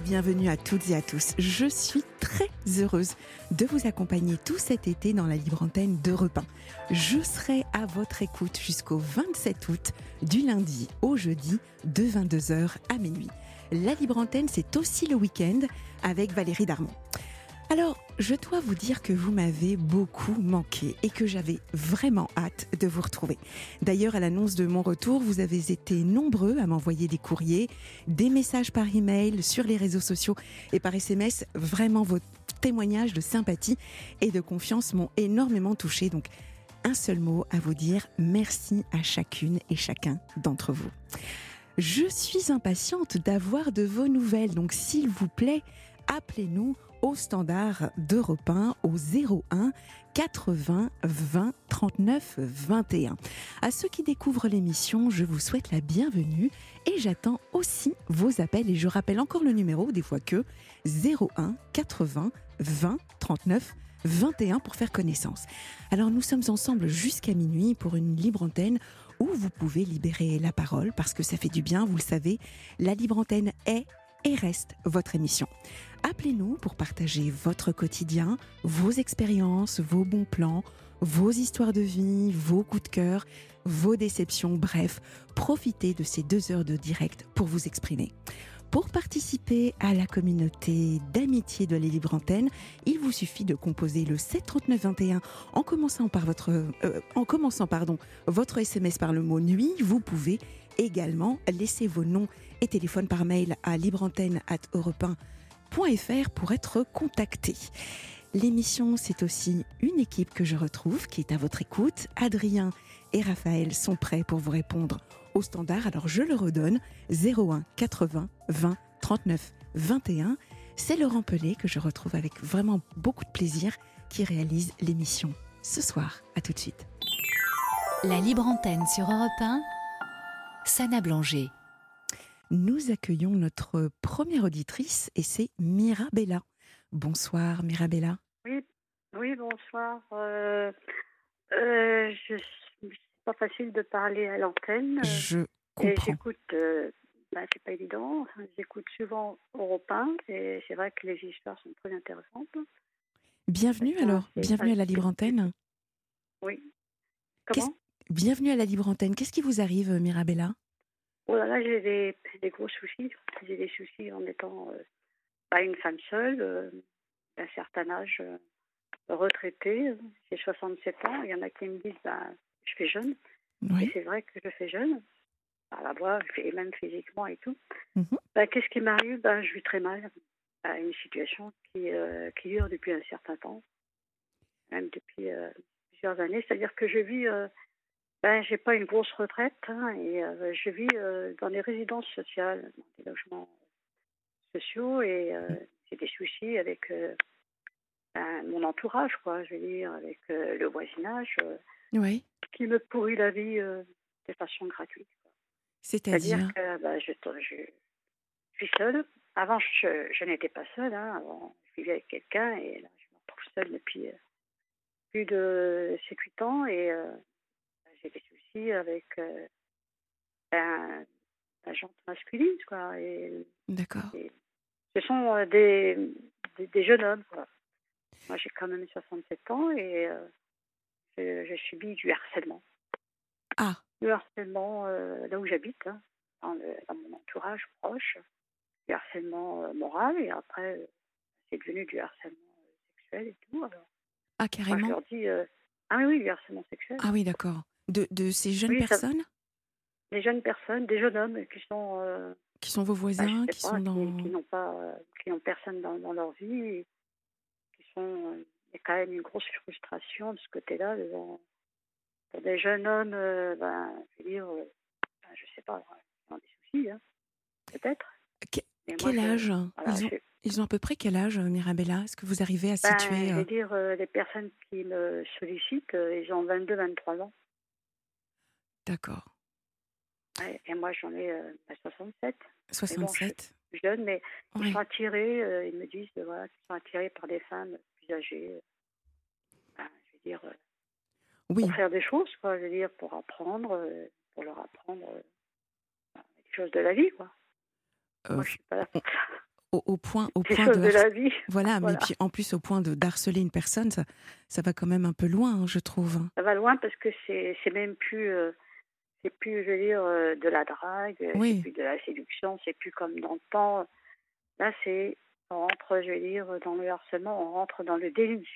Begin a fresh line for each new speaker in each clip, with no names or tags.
Bienvenue à toutes et à tous. Je suis très heureuse de vous accompagner tout cet été dans la libre antenne de Repin. Je serai à votre écoute jusqu'au 27 août, du lundi au jeudi, de 22h à minuit. La libre antenne, c'est aussi le week-end avec Valérie Darmon. Alors, je dois vous dire que vous m'avez beaucoup manqué et que j'avais vraiment hâte de vous retrouver. D'ailleurs, à l'annonce de mon retour, vous avez été nombreux à m'envoyer des courriers, des messages par email, sur les réseaux sociaux et par SMS. Vraiment, vos témoignages de sympathie et de confiance m'ont énormément touché. Donc, un seul mot à vous dire merci à chacune et chacun d'entre vous. Je suis impatiente d'avoir de vos nouvelles, donc s'il vous plaît, appelez-nous au standard d'Europe 1 au 01 80 20 39 21. À ceux qui découvrent l'émission, je vous souhaite la bienvenue et j'attends aussi vos appels et je rappelle encore le numéro des fois que 01 80 20 39 21 pour faire connaissance. Alors nous sommes ensemble jusqu'à minuit pour une libre antenne où vous pouvez libérer la parole parce que ça fait du bien, vous le savez. La libre antenne est et reste votre émission. Appelez-nous pour partager votre quotidien, vos expériences, vos bons plans, vos histoires de vie, vos coups de cœur, vos déceptions, bref, profitez de ces deux heures de direct pour vous exprimer. Pour participer à la communauté d'amitié de la Libre Antenne, il vous suffit de composer le 73921 en commençant par votre, euh, en commençant pardon, votre SMS par le mot nuit. Vous pouvez également laisser vos noms et téléphones par mail à libreantenne@europe1.fr pour être contacté. L'émission, c'est aussi une équipe que je retrouve qui est à votre écoute. Adrien et Raphaël sont prêts pour vous répondre au standard. Alors je le redonne 01 80 20 39 21. C'est Laurent Pelé que je retrouve avec vraiment beaucoup de plaisir qui réalise l'émission ce soir. À tout de suite.
La libre antenne sur Europe 1. Sana Blanger.
Nous accueillons notre première auditrice et c'est Mirabella. Bonsoir Mirabella.
Oui, oui bonsoir. Euh, euh, je pas facile de parler à l'antenne.
Je comprends.
J'écoute, euh, bah, c'est pas évident. J'écoute souvent Europe 1 et c'est vrai que les histoires sont très intéressantes.
Bienvenue alors, bienvenue à la Libre Antenne.
Oui. Comment?
Bienvenue à la Libre Antenne. Qu'est-ce qui vous arrive, Mirabella?
Oh là là, j'ai des, des, gros soucis. J'ai des soucis en étant euh, pas une femme seule, euh, d'un certain âge, euh, retraitée. J'ai 67 ans. Il y en a qui me disent, bah, je fais jeune. Et c'est vrai que je fais jeune, à la voix et même physiquement et tout. Bah, Qu'est-ce qui m'arrive? Bah, Je vis très mal à une situation qui, euh, qui dure depuis un certain temps, même depuis euh, plusieurs années. C'est-à-dire que je vis, ben, j'ai pas une grosse retraite hein, et euh, je vis euh, dans des résidences sociales, dans des logements sociaux et euh, j'ai des soucis avec euh, ben, mon entourage, quoi. Je veux dire, avec le voisinage.
Oui.
qui me pourrit la vie de façon gratuite.
C'est-à-dire
C'est-à-dire que bah, je, je, je suis seule. Avant, je, je n'étais pas seule. Hein. Avant, je vivais avec quelqu'un et là, je me retrouve seule depuis plus de 7-8 ans et avec euh, ben, la gente masculine. Quoi,
D'accord.
ce sont euh, des, des, des jeunes hommes. Quoi. Moi, j'ai quand même 67 ans et euh, je, je subis du harcèlement.
Ah,
Du harcèlement euh, là où j'habite, hein, dans, mon entourage proche, du harcèlement euh, moral et après c'est devenu du harcèlement sexuel et tout. Alors,
ah
moi, je
carrément.
leur dis ah oui, oui, du harcèlement sexuel.
Ah oui, d'accord. De, de ces jeunes
Oui, ça-
personnes?
Des jeunes personnes, des jeunes hommes qui sont euh,
qui sont vos
bah,
voisins, qui
pas,
sont dans...
qui, qui n'ont pas, qui n'ont personne dans, dans leur vie, et qui sont, il y a quand même une grosse frustration de ce côté-là devant pour des jeunes hommes, euh, ben, je veux dire, euh, ben, je sais pas, ils ont des soucis, hein, peut-être.
Que-
Mais moi,
Quel âge?
voilà,
ils, ont,
je-
ils ont à peu près quel âge, Mirabella? Est-ce que vous arrivez à
ben,
situer
je
euh,
veux dire, euh, les personnes qui me sollicitent, ils ont 22, 23 ans.
D'accord.
Ouais, et moi, j'en ai euh, ben, 67.
67
Jeunes, mais ils
Ouais.
sont attirés, euh, ils me disent, euh, voilà, qu'ils sont attirés par des femmes plus âgées. euh, ben, je veux dire,
Oui,
pour faire des choses, quoi. Je veux dire, pour apprendre, pour leur apprendre ben, des choses de la vie, quoi. Moi, je suis pas là pour ça.
au, au point, au point de
de la vie.
Voilà, mais puis en plus au point de d'harceler une personne, ça, ça va quand même un peu loin, hein, je trouve.
Ça va loin parce que c'est c'est même plus, euh, c'est plus, je veux dire, euh, de la drague, euh,
Oui.
c'est plus de la séduction, c'est plus comme dans le temps. Là, c'est, on rentre, je veux dire, dans le harcèlement, on rentre dans le délit.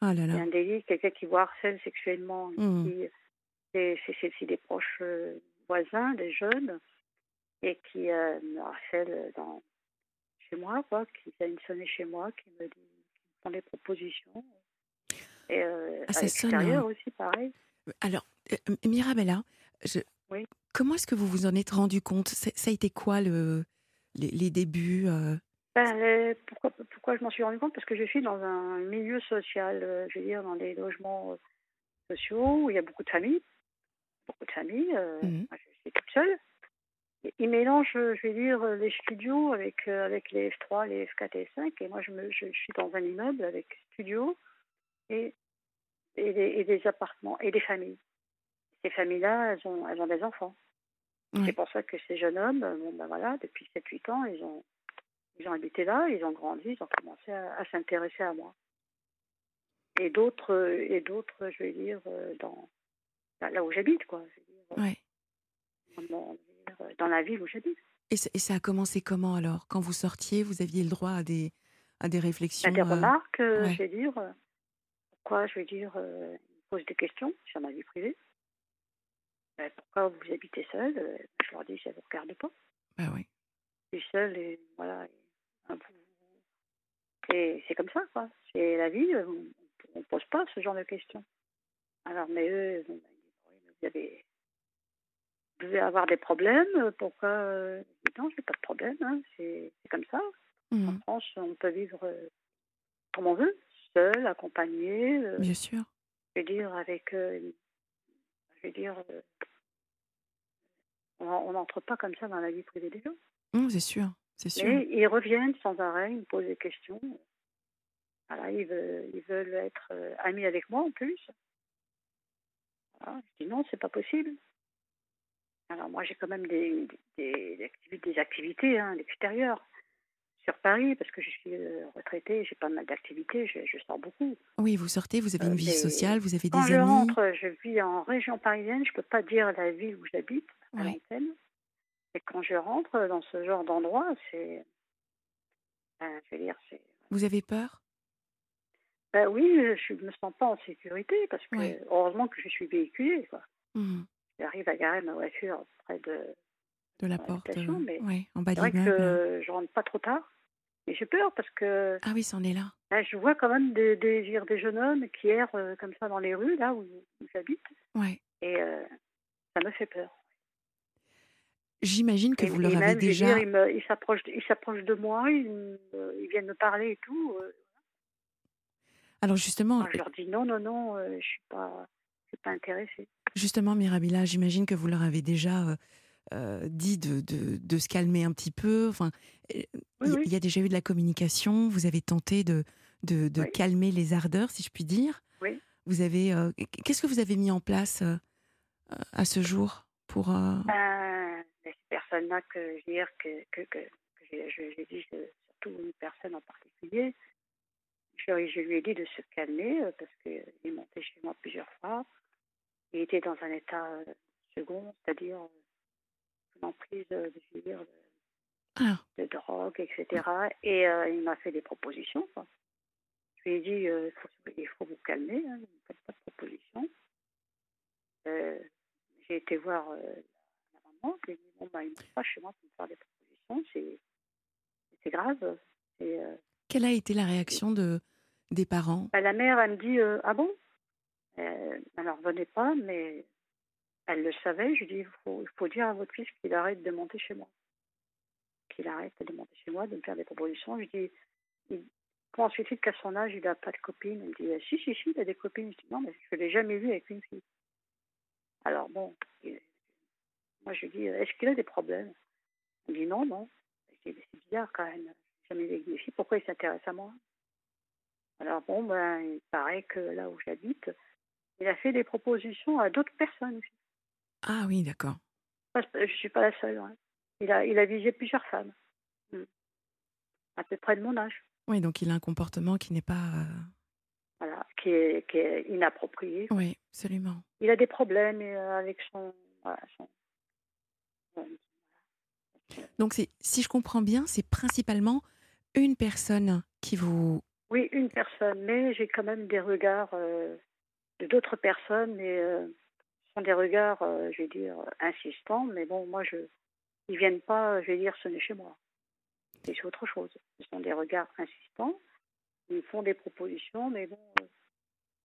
Ah là là.
un délit, quelqu'un qui vous harcèle sexuellement,
Mm.
qui, c'est, c'est, c'est- c'est des proches euh, voisins, des jeunes, et qui euh, me harcèlent dans, chez moi, quoi, qui viennent sonner chez moi, qui me, disent- qui me font des propositions. Et euh,
Ah,
à
sonne,
l'extérieur
hein.
aussi, pareil.
Alors, euh, Mirabella, je-
Oui.
comment est-ce que vous vous en êtes rendu compte? Ça a été quoi le, les, les débuts euh,
Ben, euh, pourquoi, pourquoi je m'en suis rendu compte? Parce que je suis dans un milieu social, euh, je veux dire, dans des logements sociaux où il y a beaucoup de familles. Beaucoup de familles. moi, je suis toute seule. Ils mélangent, je vais dire, les studios avec, euh, avec les F3, les F4 et F5. Et moi, je, me, je, je suis dans un immeuble avec studio et, et, des, et des appartements et des familles. Ces familles-là, elles ont, elles ont des enfants. C'est pour ça que ces jeunes hommes, euh, bon, ben voilà, depuis 7-8 ans, ils ont, ils ont habité là, ils ont grandi, ils ont commencé à, à s'intéresser à moi. Et d'autres, euh, et d'autres, je vais dire, euh, dans là, là où j'habite, quoi. Je veux dire,
ouais.
dans, la ville où j'habite.
et, ça- et ça a commencé comment alors? Quand vous sortiez, vous aviez le droit à des, à des réflexions
a des remarques, euh,
ouais.
je vais dire, pourquoi, je vais dire, euh, posent des questions sur ma vie privée. Ben, pourquoi vous habitez seul Euh, Je leur dis, ça ne vous regarde pas.
Bah oui.
Je suis seule et voilà. et, peu- Et c'est comme ça, quoi. C'est la vie, euh, on ne pose pas ce genre de questions. Alors, mais eux, bon, ben, vous avez. Vous devez avoir des problèmes, pourquoi euh, dis, Non, je n'ai pas de problème, hein, c'est comme ça. En
Mhm,
France, on peut vivre comme on veut, seul, accompagné, euh,
Bien sûr.
je veux dire, avec. euh, je veux dire. euh, on n'entre pas comme ça dans la vie privée des gens.
Non, c'est sûr. C'est sûr.
Mais ils reviennent sans arrêt, ils me posent des questions. Voilà, ils veulent, ils veulent être euh, amis avec moi en plus. Voilà, je dis non, c'est pas possible. Alors moi j'ai quand même des, des, des activités, des activités hein, à l'extérieur, sur Paris, parce que je suis euh, retraitée, j'ai pas mal d'activités, je, je sors beaucoup.
Oui, vous sortez, vous avez
Euh,
une vie
mais
sociale, vous avez
Quand
des
je
amis.
rentre, je vis en région parisienne, je peux pas dire la ville où j'habite à
Ouais.
l'antenne. Et quand je rentre dans ce genre d'endroit, c'est, ben, je veux dire, c'est
Vous avez peur?
Ben oui, je ne me sens pas en sécurité parce que
Ouais.
heureusement que je suis véhiculée. Quoi.
Mhm,
J'arrive à garer ma voiture près de.
De la porte. euh,
mais
ouais, en bas
C'est vrai que je rentre pas trop tard. Mais j'ai peur parce que
Ah oui, c'en est là.
ben, je vois quand même des, jeunes hommes qui errent euh, comme ça dans les rues, là où, où j'habite.
Ouais.
Et euh, ça me fait peur.
J'imagine que
et,
vous
et
leur avez déjà.
dire, ils me- ils s'approchent ils s'approchent de moi, ils, me- ils viennent me parler et tout. euh.
Alors justement,
je leur dis non, non, non, euh, je suis pas, je suis pas intéressée.
justement, Mirabilla, j'imagine que vous leur avez déjà euh, dit de, de, de se calmer un petit peu. Enfin, euh, il
Oui,
y- a déjà eu de la communication. Vous avez tenté de, de, de
Oui.
calmer les ardeurs, si je puis dire.
Oui.
Vous avez. euh, qu'est-ce que vous avez mis en place euh, à ce jour pour. euh,
Ben, ces personnes-là que je dire que, que, que, que j'ai dit, surtout une personne en particulier, je, je lui ai dit de se calmer parce qu'il est monté chez moi plusieurs fois. Il était dans un état second, c'est-à-dire une emprise euh, de, je veux dire, de,
Ah,
de drogue, etc. Et euh, il m'a fait des propositions. quoi. Je lui ai dit, euh, faut- il faut vous calmer, hein, ne faites pas de propositions. Euh, J'ai été voir la maman, je lui ai dit, bon, bah, il ne pas chez moi pour me faire des propositions, c'est c'est grave. Et,
quelle a été la réaction de, des parents?
Bah, la mère, elle me dit, ah bon? Euh, elle n'en revenait pas, mais elle le savait. Je lui dis, il faut, dire à votre fils qu'il arrête de monter chez moi. Qu'il arrête de monter chez moi, de me faire des propositions. Je lui dis, il- comment se fait-il qu'à son âge, il n'a pas de copine Elle me dit, si, si, si, il a des copines. Je dis, non, mais je ne l'ai jamais vu avec une fille. Alors bon, il- moi je lui dis, est-ce qu'il a des problèmes? Il me dit, non, non. C'est bizarre quand même. Jamais vu avec des filles. Pourquoi il s'intéresse à moi? Alors bon, ben, il paraît que là où j'habite, il a fait des propositions à d'autres personnes aussi.
Ah oui, d'accord.
Je ne suis pas la seule. Il, a, il a visé plusieurs femmes. Hmm. À peu près de mon âge.
Oui, donc il a un comportement qui n'est pas. euh,
Voilà. Qui est, qui est inapproprié.
Oui, absolument.
Il a des problèmes euh, avec son. Voilà, son-
Donc c'est, si je comprends bien, c'est principalement une personne qui vous.
Oui, une personne, mais j'ai quand même des regards euh, de d'autres personnes, mais euh, sont des regards, euh, je vais dire, insistants, mais bon, moi, je, ils viennent pas, je vais dire, sonner chez moi. C'est autre chose. Ce sont des regards insistants, ils font des propositions, mais bon, euh,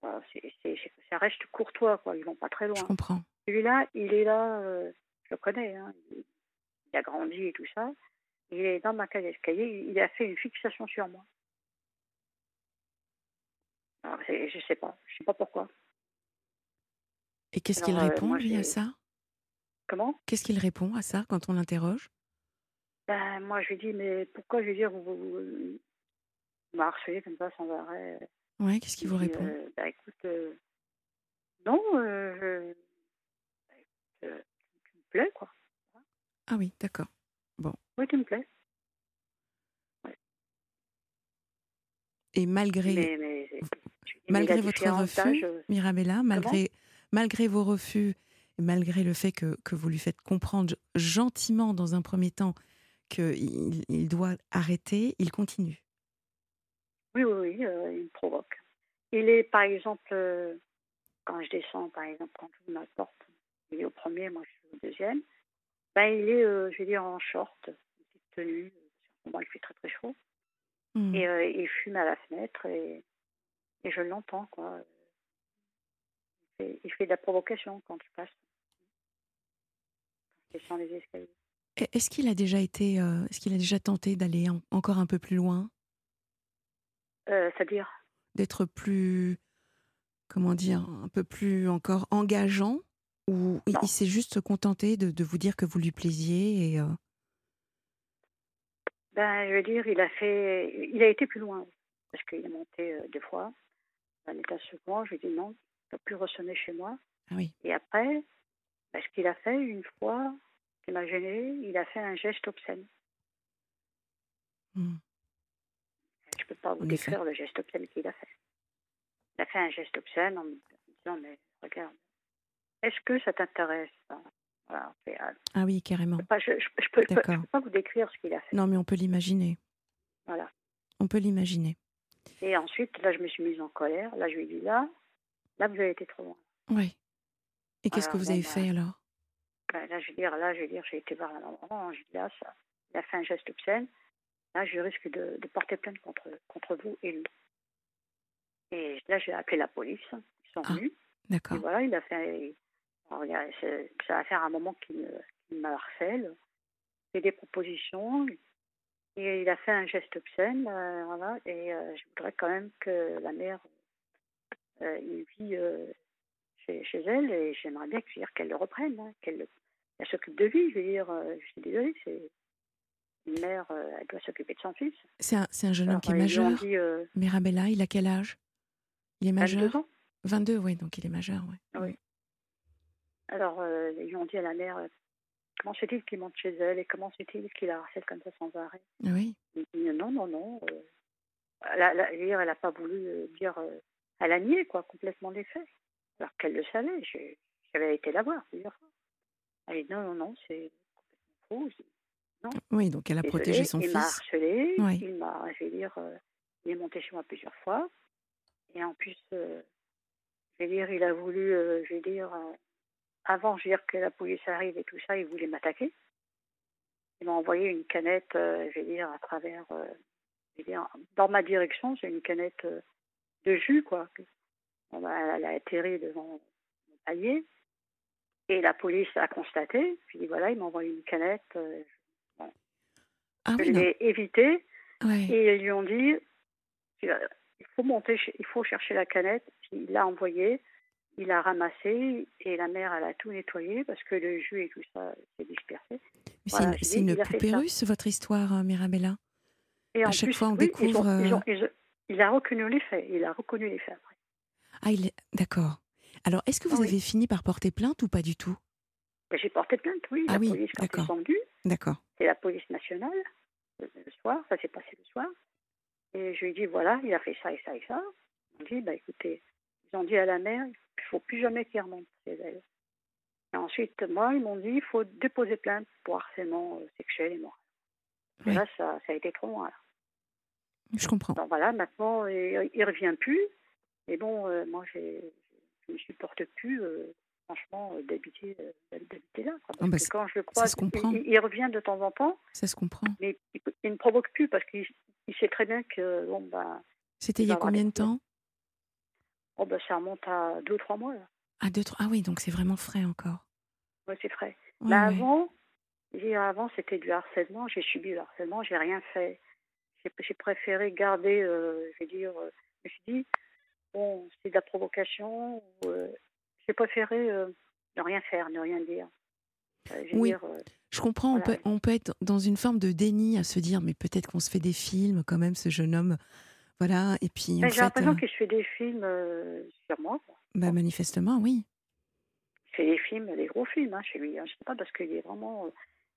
voilà, c'est- c'est- ça reste courtois, quoi, ils vont pas très
Je
loin.
comprends.
Celui-là, il est là, euh, je le connais, hein, il, a grandi et tout ça, il est dans ma cage d'escalier, il a fait une fixation sur moi. Alors, je sais pas, je sais pas pourquoi.
Et qu'est-ce qu'il répond,
moi,
lui, à ça?
Comment?
Qu'est-ce qu'il répond à ça quand on l'interroge?
Ben, moi, je lui dis, mais pourquoi, je veux dire, vous, vous, vous m'harcelez comme ça sans arrêt?
Ouais, qu'est-ce qu'il vous répond?
Euh, Ben, écoute, euh, non, euh, je... ben, euh, tu me plais, quoi.
Ah oui, d'accord.
Oui, tu me plais.
Et malgré,
Mais, mais,
malgré votre refus, Mirabella, malgré, malgré vos refus, et malgré le fait que, que vous lui faites comprendre gentiment dans un premier temps qu'il il doit arrêter, il continue.
Oui, oui, oui, euh, il me provoque. Il est, par exemple, euh, quand je descends, par exemple, quand j'ouvre ma porte, il est au premier, moi je suis au deuxième, ben, il est, euh, je vais dire, en short, une petite tenue, pour moi il fait très très chaud,
Hmm.
et euh, il fume à la fenêtre, et, et je l'entends, quoi. Il fait, il fait de la provocation quand je passe. Quand je descends les escaliers.
Est-ce qu'il a déjà été, euh, est-ce qu'il a déjà tenté d'aller en- encore un peu plus loin,
Euh, C'est-à-dire?
D'être plus, comment dire, un peu plus encore engageant, ou il, il s'est juste contenté de, de vous dire que vous lui plaisiez et euh,
Ben, je veux dire, il a fait, il a été plus loin. Parce qu'il est monté deux fois. À l'étage second. Je lui ai dit non, ne peux plus ressonner chez moi.
ah oui,
Et après, ben, ce qu'il a fait une fois, qui m'a gêné, il a fait un geste obscène.
Hmm.
Je ne peux pas vous décrire le geste obscène qu'il a fait. Il a fait un geste obscène en me disant mais regarde, est-ce que ça t'intéresse ça Voilà, euh,
ah oui, carrément.
je je peux, peux pas vous décrire ce qu'il a fait.
Non, mais on peut l'imaginer.
Voilà.
On peut l'imaginer.
Et ensuite, là, je me suis mise en colère. Là, je lui ai dit, là, là, vous avez été trop loin.
Oui. Et qu'est-ce que vous avez
bah,
fait alors?
Ben, là, je veux dire, là, je veux dire, j'ai été voir la maman. Je dis, là, ça, il a fait un geste obscène. Là, je risque de, de porter plainte contre, contre vous et lui. Et là, j'ai appelé la police. Ils sont
Ah.
venus. Et
D'accord.
voilà, il a fait. alors, il a- ça va faire un moment qu'il me, harcèle. fait des propositions. Et il a fait un geste obscène. euh, voilà. Et euh, je voudrais quand même que la mère il vit euh, chez, chez elle. Et j'aimerais bien qu'elle le reprenne. hein, qu'elle elle s'occupe de lui. Je veux dire, euh, je suis désolée, c'est. Une mère, euh, elle doit s'occuper de son fils.
C'est un, un jeune homme qui est majeur.
dit euh,
Mirabella, il a quel âge? Il est
22
majeur
ans.
22, oui, donc il est majeur, ouais.
Oui. Alors, euh, ils ont dit à la mère, euh, comment se fait-il qu'il monte chez elle et comment se fait-il qu'il la harcèle comme ça sans arrêt?
Oui,
Il dit, non, non, non. euh, elle n'a pas voulu euh, dire, euh, elle a nié quoi, complètement les faits. Alors qu'elle le savait, j'avais été la voir plusieurs fois. Elle a dit, non, non, non, c'est complètement faux.
Oui, donc elle a protégé son
il m'a
fils.
harcelé,
Oui.
il m'a, je vais dire, euh, il est monté chez moi plusieurs fois. Et en plus, euh, je vais dire, il a voulu, euh, je vais dire, avant, je dire que la police arrive et tout ça, il voulait m'attaquer. Il m'a envoyé une canette, je vais dire, à travers, je vais dire, dans ma direction, c'est une canette de jus, quoi. elle a atterri devant mon palier. Et la police a constaté. Puis voilà, ils m'ont envoyé une canette. euh,
Ah
je
oui,
l'ai évité.
Ouais.
Et ils lui ont dit euh, il faut monter, il faut chercher la canette. Puis il l'a envoyé, il l'a ramassé et la mère elle a tout nettoyé parce que le jus et tout ça s'est dispersé.
C'est une, une poupée russe, votre histoire, euh, Mirabella?
Et
À chaque
plus,
fois, on
oui, ils
découvre,
ont- ils ont- ils ont- il a reconnu les faits. Il a reconnu les faits après.
Ah, il d'accord. Alors, est-ce que vous
Ah oui.
avez fini par porter plainte ou pas du tout?
Ben, J'ai porté plainte, oui.
Ah
la
oui,
police,
d'accord. D'accord.
c'est la police nationale, le, le soir, ça s'est passé le soir. Et je lui ai dit, voilà, il a fait ça et ça et ça. Ils ont dit, bah écoutez, ils ont dit à la mère, il ne faut plus jamais qu'il remonte chez elle. Et ensuite, moi, ils m'ont dit, il faut déposer plainte pour harcèlement euh, sexuel et moral. Et là, ça, ça a été trop loin. là.
Je comprends.
Voilà, maintenant, il ne revient plus. Et bon, euh, moi, je ne me supporte plus, euh, franchement, euh, d'habiter, d'habiter là. quoi. Parce
Ah bah,
que quand je le croise, il, il revient de temps en temps,
Ça se comprend.
mais il, il ne provoque plus parce qu'il il sait très bien que bon, bah,
C'était
Il
y a combien de temps?
Oh, bah, ça remonte à deux ou trois mois. Là.
ah, deux, trois... ah oui, donc c'est vraiment frais encore.
Ouais, c'est frais.
Ouais,
Mais
ouais.
avant, avant c'était du harcèlement. J'ai subi le harcèlement, j'ai rien fait. J'ai préféré garder, euh, je veux dire, euh, je me suis dit, bon, c'est de la provocation. euh, j'ai préféré euh, ne rien faire, ne rien dire. Je
Oui.
dire,
Je comprends, on, peut, on peut être dans une forme de déni à se dire, mais peut-être qu'on se fait des films quand même, ce jeune homme. Voilà, et puis
ben,
en
j'ai l'impression qu'il se fait des films sur moi.
bah, manifestement, oui.
Il fait des films, des gros films hein, chez lui. Hein. Je sais pas parce qu'il est vraiment.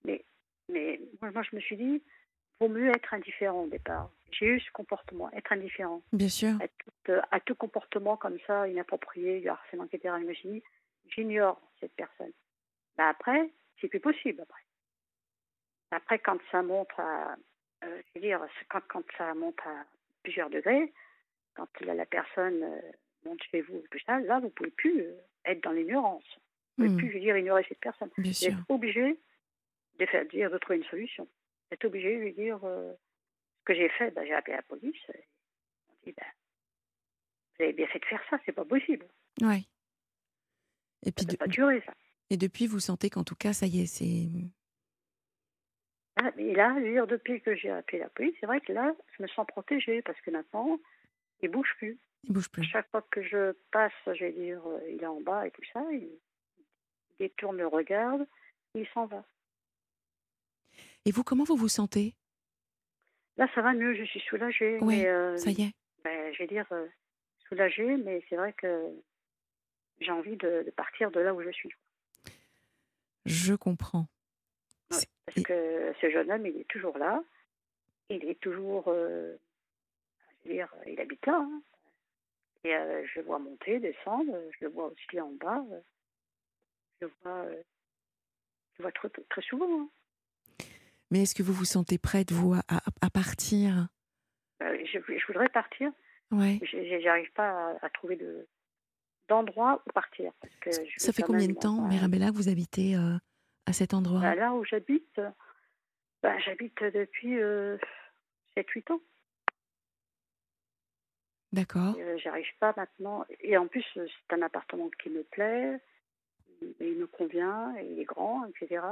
mais, mais moi, moi, je me suis dit, vaut mieux être indifférent au départ. J'ai eu ce comportement, être indifférent
Bien sûr.
à tout, euh, à tout comportement comme ça, inapproprié, du harcèlement, etc. J'ignore cette personne. Ben après, c'est plus possible après. Après, quand ça monte à, euh, je veux dire, quand, quand ça monte à plusieurs degrés, quand la, la personne euh, monte chez vous, là, vous pouvez plus euh, être dans l'ignorance. Vous pouvez
Hmm,
plus, je veux dire, ignorer cette personne.
bien
Vous
sûr.
êtes obligé de faire de trouver une solution. Vous êtes obligé de lui dire euh, ce que j'ai fait. Ben, j'ai appelé la police. Et on dit ben, vous avez bien fait de faire ça, c'est pas possible.
Ouais. Et
Ça
puis,
peut
de-
pas durer ça.
et depuis, vous sentez qu'en tout cas, ça y est, c'est.
Ah, mais là, je veux dire, depuis que j'ai appelé la police, c'est vrai que là, je me sens protégée parce que maintenant, il bouge plus.
Il bouge plus.
Chaque fois que je passe, je vais dire, euh, il est en bas et tout ça, il détourne le regard, il s'en va.
Et vous, comment vous vous sentez?
Là, ça va mieux, je suis soulagée.
Oui,
mais, euh,
Ça y est.
ben, je vais dire euh, soulagée, mais c'est vrai que j'ai envie de, de partir de là où je suis.
Je comprends.
Ouais, parce
et-
que ce jeune homme, il est toujours là. Il est toujours, euh, je veux dire, il habite là. hein. Et euh, je le vois monter, descendre. Je le vois aussi en bas. Je le vois, je le vois très, très souvent. hein.
Mais est-ce que vous vous sentez prête, vous, à, à- partir?
Euh, je, je voudrais partir,
Ouais.
j'arrive pas à, à trouver de d'endroit où partir. Parce que je
Ça fait combien de temps,
euh,
Mirabella, que vous habitez euh, à cet endroit?
Bah, Là où j'habite, bah, j'habite depuis 7-8 ans.
D'accord.
Euh, J'arrive pas maintenant. Et en plus, euh, c'est un appartement qui me plaît, il me convient, il est grand, etc.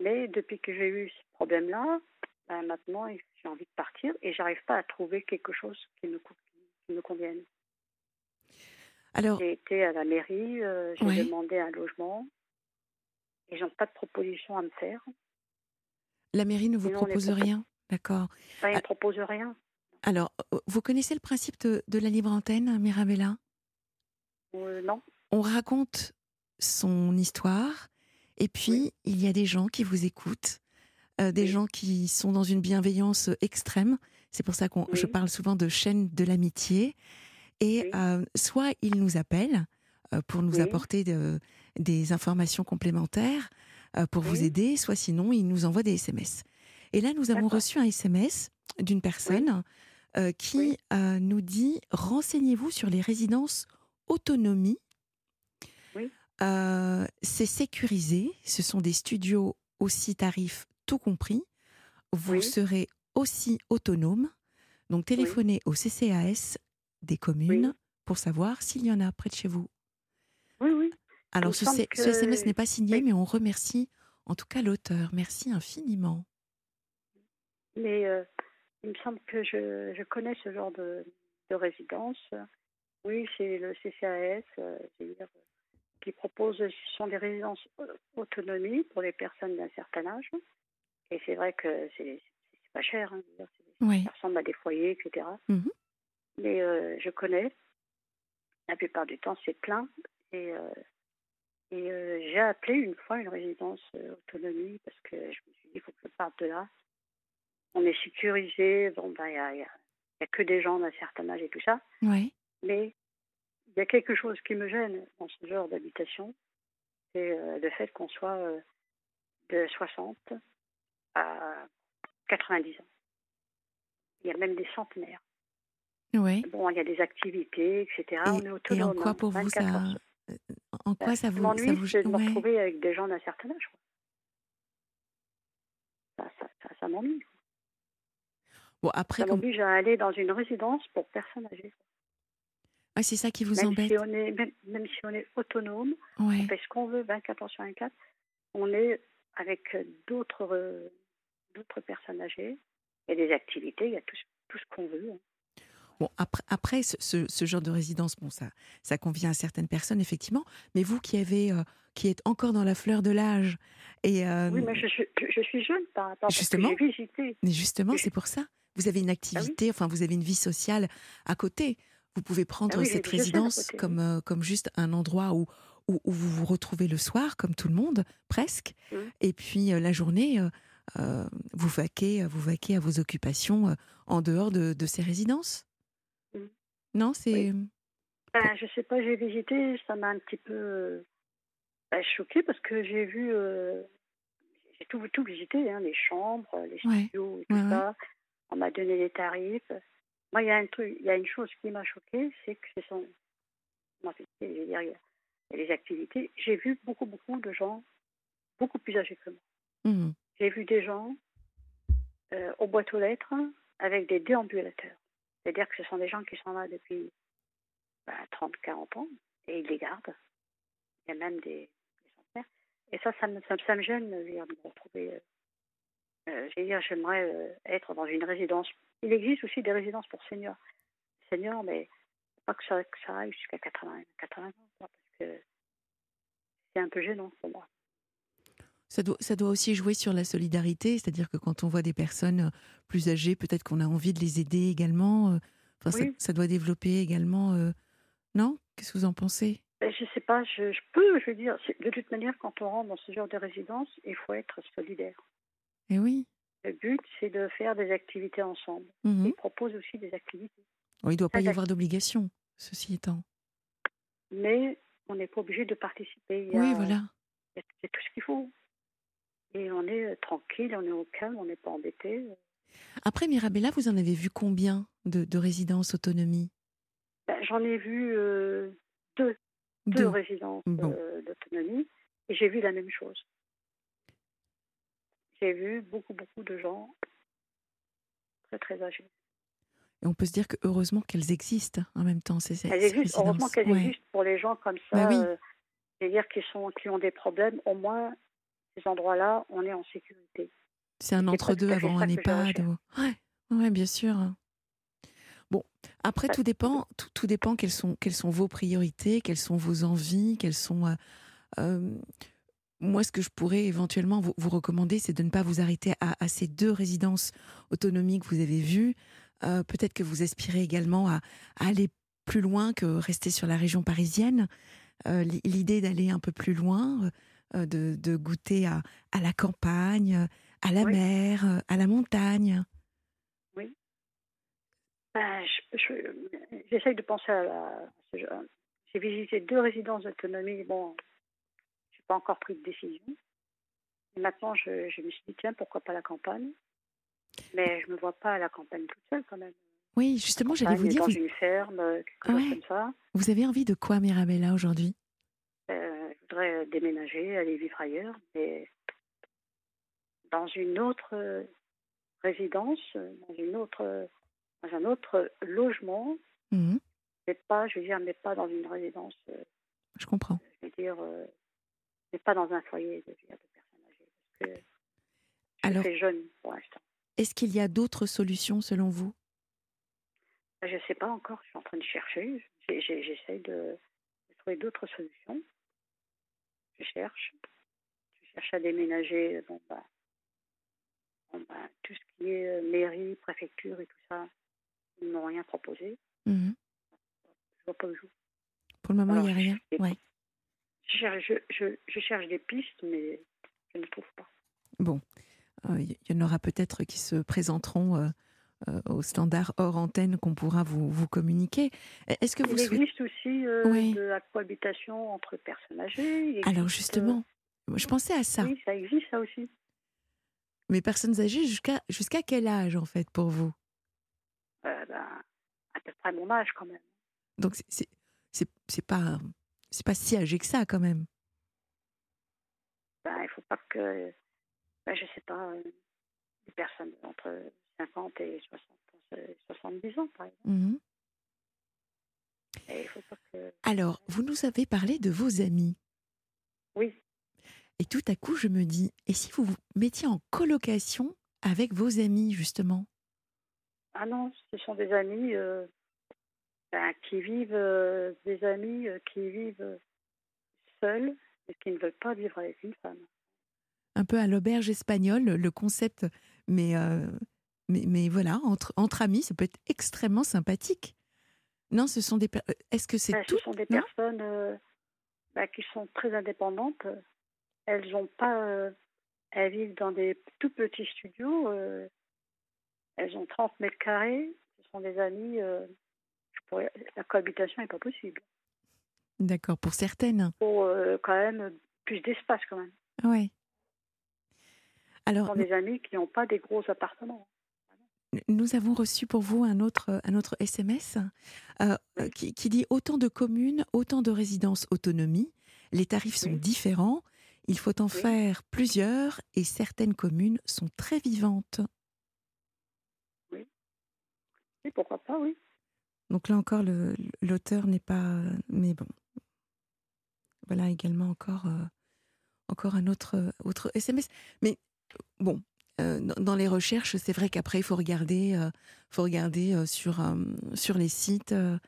Mais depuis que j'ai eu ce problème-là, ben, maintenant, j'ai envie de partir et j'arrive pas à trouver quelque chose qui me, co- qui me convienne.
Alors,
J'ai été à la mairie, euh, j'ai
Ouais.
demandé un logement et n'ont pas de proposition à me faire.
la mairie ne vous
sinon,
propose
propos-
rien D'accord.
Enfin, ils ne
Ah.
me proposent rien.
Alors, euh, vous connaissez le principe de, de la libre antenne, Mirabella?
Euh, non.
On raconte son histoire et puis il y a des gens qui vous écoutent, euh, des
Oui.
gens qui sont dans une bienveillance extrême. C'est pour ça que je parle souvent de chaîne de l'amitié. Et euh, soit ils nous appellent euh, pour nous apporter de- des informations complémentaires, euh, pour vous aider, soit sinon ils nous envoient des SMS. Et là, nous avons reçu un SMS d'une personne euh, qui euh, nous dit renseignez-vous sur les résidences autonomie. Euh, c'est sécurisé, ce sont des studios aussi tarifs tout compris. Vous
Oui.
serez aussi autonome. Donc téléphonez au CCAS des communes pour savoir s'il y en a près de chez vous.
Oui, oui.
Alors, ce, SMS n'est pas signé, mais on remercie en tout cas l'auteur. Merci infiniment.
Mais euh, il me semble que je, je connais ce genre de, de résidence. Oui, c'est le CCAS, euh, c'est-à-dire euh, qui propose, ce sont des résidences euh, autonomie pour les personnes d'un certain âge. Et c'est vrai que c'est pas cher, hein,
Oui.
ça ressemble à des foyers, etc.
Mhm.
Mais euh, je connais. La plupart du temps, c'est plein. Et, euh, et euh, j'ai appelé une fois une résidence autonomie parce que je me suis dit, il faut que je parte de là. On est sécurisé. Bon, ben, il n'y a, y a- il y a que des gens d'un certain âge et tout ça.
Oui.
Mais y a quelque chose qui me gêne dans ce genre d'habitation. C'est euh, le fait qu'on soit euh, de 60 à 90 ans. Il y a même des centenaires.
Oui.
Bon, il y a des activités, etc.
Et-
on est
et
autonome.
en quoi pour vous
24
ça
heures.
euh, En quoi ça vous, ça
M'ennuie,
vous
c'est de me
ouais.
retrouver avec des gens d'un certain âge. quoi. Ça, ça, ça, ça m'ennuie.
Bon après
Ça
comme
m'oblige à aller dans une résidence pour personnes âgées.
Ah, c'est ça qui vous
Même
embête.
si, on est, même, même si on est autonome,
Ouais.
on fait ce qu'on veut 24 heures sur 24, on est avec d'autres euh, d'autres personnes âgées. Il y a des activités, il y a tout, tout ce qu'on veut. hein.
Bon, après, après ce, ce- ce genre de résidence, bon, ça, ça convient à certaines personnes, effectivement. Mais vous qui avez, euh, qui êtes encore dans la fleur de l'âge, et euh,
Oui, mais je, suis- je, je suis jeune par rapport
Justement.
à ce que j'ai visité.
mais justement, c'est pour ça. Vous avez une activité, enfin, vous avez une vie sociale à côté. Vous pouvez prendre
Ah oui,
cette résidence comme, euh, comme juste un endroit où, où, où vous vous retrouvez le soir, comme tout le monde, presque. Et puis euh, la journée, euh, vous, vaquez, vous vaquez à vos occupations euh, en dehors de, de ces résidences.
Mhm.
Non, c'est.
Ben, je sais pas, j'ai visité, ça m'a un petit peu ben, choquée parce que j'ai vu, euh, j'ai tout, tout visité, hein, les chambres, les studios et tout
ouais, ouais.
ça. On m'a donné les tarifs. Moi, il y a un truc, il y a une chose qui m'a choquée, c'est que ce sont, moi, c'est- je veux dire, il y a- il y a les activités. J'ai vu beaucoup, beaucoup de gens beaucoup plus âgés que moi.
Mhm.
J'ai vu des gens euh, aux boîtes aux lettres avec des déambulateurs. C'est-à-dire que ce sont des gens qui sont là depuis ben, 30, 40 ans et ils les gardent. Il y a même des, des centenaires. Et ça, ça me, ça, me- ça me gêne dire, de me retrouver. euh, euh, j'aimerais euh, être dans une résidence. Il existe aussi des résidences pour seniors. Seniors, mais pas que ça, que ça aille jusqu'à 80, 80 ans, parce que c'est un peu gênant pour moi.
Ça doit, ça doit aussi jouer sur la solidarité, c'est-à-dire que quand on voit des personnes euh, plus âgées, peut-être qu'on a envie de les aider également. euh, Enfin, ça-
Oui.
ça, doit développer également. euh, Non? Qu'est-ce que vous en pensez?
Ben, je sais pas, je, je peux, je veux dire, de toute manière, quand on rentre dans ce genre de résidence, il faut être solidaire.
Eh oui.
Le but, c'est de faire des activités ensemble.
Mhm.
Ils proposent aussi des activités.
Il ne doit pas y avoir d'obligation, ceci étant.
Mais on n'est pas obligé de participer. Il y a,
Oui, voilà.
il c'est tout ce qu'il faut. Et on est euh, tranquille, on est au calme, on n'est pas embêté.
Après, Mirabella, vous en avez vu combien de, de résidences autonomie?
Ben, J'en ai vu euh, deux, deux
Deux.
résidences
Bon.
euh, d'autonomie et j'ai vu la même chose. J'ai vu beaucoup, beaucoup de gens très, très âgés.
Et on peut se dire que heureusement qu'elles existent en même temps, ces,
Elles existent, heureusement qu'elles
Ouais.
existent pour les gens comme ça,
Bah oui.
euh, c'est-à-dire qui, sont, qui ont des problèmes. Au moins, ces endroits-là, on est en sécurité.
C'est un entre-deux avant
ça
un EHPAD. ou- Ouais, ouais, bien sûr. Bon, après, tout dépend, tout, tout dépend quelles sont, quelles sont vos priorités, quelles sont vos envies, quelles sont. euh, euh, moi, ce que je pourrais éventuellement vous, vous recommander, c'est de ne pas vous arrêter à, à ces deux résidences autonomies que vous avez vues. Euh, Peut-être que vous aspirez également à, à aller plus loin que rester sur la région parisienne. Euh, li- L'idée d'aller un peu plus loin, euh, de, de goûter à, à la campagne, à la
Oui.
mer, à la montagne.
Ben, je- je- J'essaye de penser à, la-. J'ai visité deux résidences d'autonomie. Bon, pas encore pris de décision. Maintenant, je, je me suis dit, tiens, pourquoi pas la campagne? Mais je ne me vois pas à la campagne toute seule quand même.
Oui, justement, j'allais vous dire,
dans
vous,
une ferme, euh, quelque chose
Ouais.
comme ça.
vous avez envie de quoi, Mirabella, aujourd'hui?
Euh, je voudrais déménager, aller vivre ailleurs, mais dans une autre euh, résidence, euh, dans une autre, dans un autre logement,
Mhm.
mais pas, je veux dire, mais pas dans une résidence.
Je comprends.
je veux dire, pas dans un foyer de, de personnes âgées. Parce que je
Alors-
suis jeune pour l'instant.
Est-ce qu'il y a d'autres solutions selon vous?
Je ne sais pas encore, je suis en train de chercher. J'essaie de, de trouver d'autres solutions. Je cherche. Je cherche à déménager. Bon, bah, bon, bah, tout ce qui est euh, mairie, préfecture et tout ça, ils ne m'ont rien proposé.
Mhm.
Je vois pas où je
Pour le moment, il n'y a rien. Ouais.
Je cherche, je, je- je cherche des pistes, mais je ne trouve pas.
Bon, Euh, il y en aura peut-être qui se présenteront euh, euh, au standard hors antenne qu'on pourra vous, vous communiquer. Est-ce que vous
Il
souhaitez...
existe aussi euh,
Oui.
de la cohabitation entre personnes âgées.
Alors justement, je pensais à ça.
euh, Oui, ça existe, ça aussi.
Mais personnes âgées, jusqu'à jusqu'à quel âge en fait pour vous?
Euh, ben, à peu près mon âge, quand même.
Donc c'est c'est pas c'est pas si âgé que ça quand même.
Ben, il faut pas que, ben, je sais pas, euh, des personnes entre 50 et 60, euh, 70 ans, par exemple. Et il faut pas que.
Alors, vous nous avez parlé de vos amis.
Oui,
Et tout à coup, je me dis, et si vous vous mettiez en colocation avec vos amis, justement?
Ah non, ce sont des amis euh, ben, qui vivent, euh, des amis euh, qui vivent euh, seuls et qui ne veulent pas vivre avec une femme.
Un peu à l'auberge espagnole, le concept, mais, euh, mais, mais voilà, entre, entre amis, ça peut être extrêmement sympathique. Non, ce sont des... Est-ce que c'est
Ben,
tout
ce sont des
non
personnes ben, qui sont très indépendantes. Elles ont pas, elles vivent dans des tout petits studios. elles ont 30 mètres carrés. Ce sont des amis. Euh, la cohabitation n'est pas possible.
D'accord, pour certaines.
Il faut euh, quand même plus d'espace quand même. Ce
Alors,
sont des amis qui n'ont pas des gros appartements.
Nous avons reçu pour vous un autre, un autre SMS euh,
Oui.
qui, qui dit autant de communes, autant de résidences autonomie. Les tarifs sont
Oui.
différents. Il faut en
Oui.
faire plusieurs et certaines communes sont très vivantes.
Et pourquoi pas, oui.
Donc là encore, l'auteur n'est pas. Mais bon. Voilà également encore, euh, encore un autre, autre SMS. Mais bon, euh, dans, dans les recherches, c'est vrai qu'après, il faut regarder, euh, faut regarder sur, sur les sites de,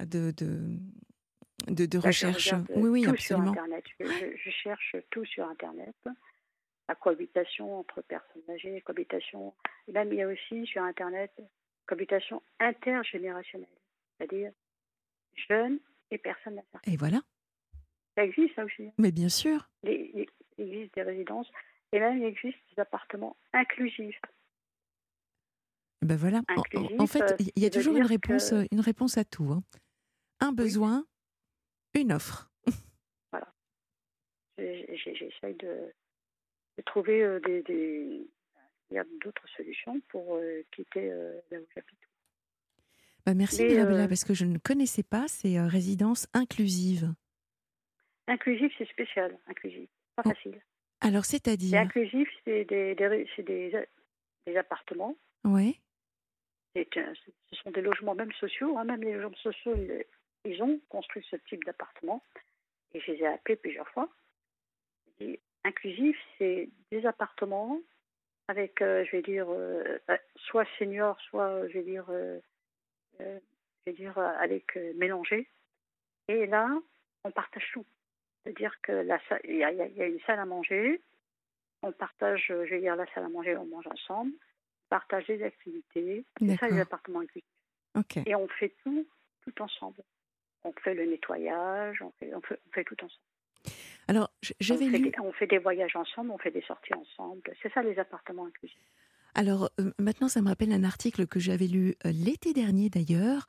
de, de, de
Là, je
recherche. Oui, oui,
tout
absolument.
Sur Internet. Je, je- je cherche tout sur Internet. La cohabitation entre personnes âgées, cohabitation. Et même il y a aussi sur Internet cohabitation intergénérationnelle, c'est-à-dire jeunes et personnes certain
Et voilà.
Ça existe, ça aussi.
Mais bien sûr.
Il existe des résidences et même il existe des appartements inclusifs.
Ben voilà. En- En,
Inclusif,
en fait,
euh,
il y a toujours une réponse,
que-
euh, une réponse à tout. hein. Un besoin, une offre.
J'ai- J'essaye de, de trouver euh, des, des- il y a d'autres solutions pour euh, quitter euh, là où j'habite.
Ben merci
Mais,
Mirabella,
euh,
parce que je ne connaissais pas ces résidences inclusives.
Inclusif, c'est spécial, inclusif, pas
Oh.
facile.
Alors, c'est-à-dire
inclusif, c'est des, des, des, des appartements. Un- ce sont des logements même sociaux, hein, même les logements sociaux, ils, ils ont construit ce type d'appartement. Et je les ai appelés plusieurs fois. Et inclusif, c'est des appartements avec, euh, je vais dire, euh, euh, soit senior, soit, je vais dire, je vais dire, avec mélangé. Et là, on partage tout. C'est-à-dire que la sa- il y, a- y a une salle à manger, on partage, je vais dire, la salle à manger, on mange ensemble, on partage des activités. C'est ça les appartements inclusifs.
Ok.
Et on fait tout, tout ensemble. On fait le nettoyage, on fait, on fait, on fait tout ensemble.
Alors, j'avais lu.
des, on fait des voyages ensemble, on fait des sorties ensemble. C'est ça les appartements inclusifs.
Alors, euh, maintenant, ça me rappelle un article que j'avais lu euh, l'été dernier d'ailleurs,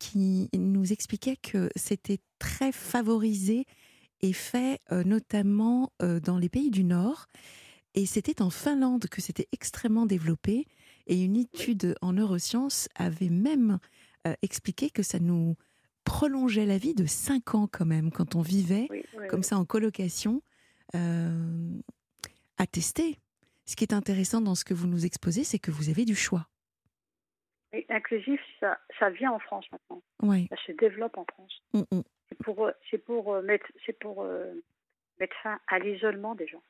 qui nous expliquait que c'était très favorisé et fait euh, notamment dans les pays du Nord. Et c'était en Finlande que c'était extrêmement développé. Et une étude en neurosciences avait même expliqué que ça nous prolongeait la vie de 5 ans quand même, quand on vivait
Oui, oui,
comme
oui.
ça en colocation, euh, à tester. Ce qui est intéressant dans ce que vous nous exposez, c'est que vous avez du choix.
Et inclusif, ça, ça vient en France maintenant. Ça se développe en France.
Mm, mm.
C'est pour, euh, c'est pour, euh, mettre, c'est pour euh, mettre fin à l'isolement des gens.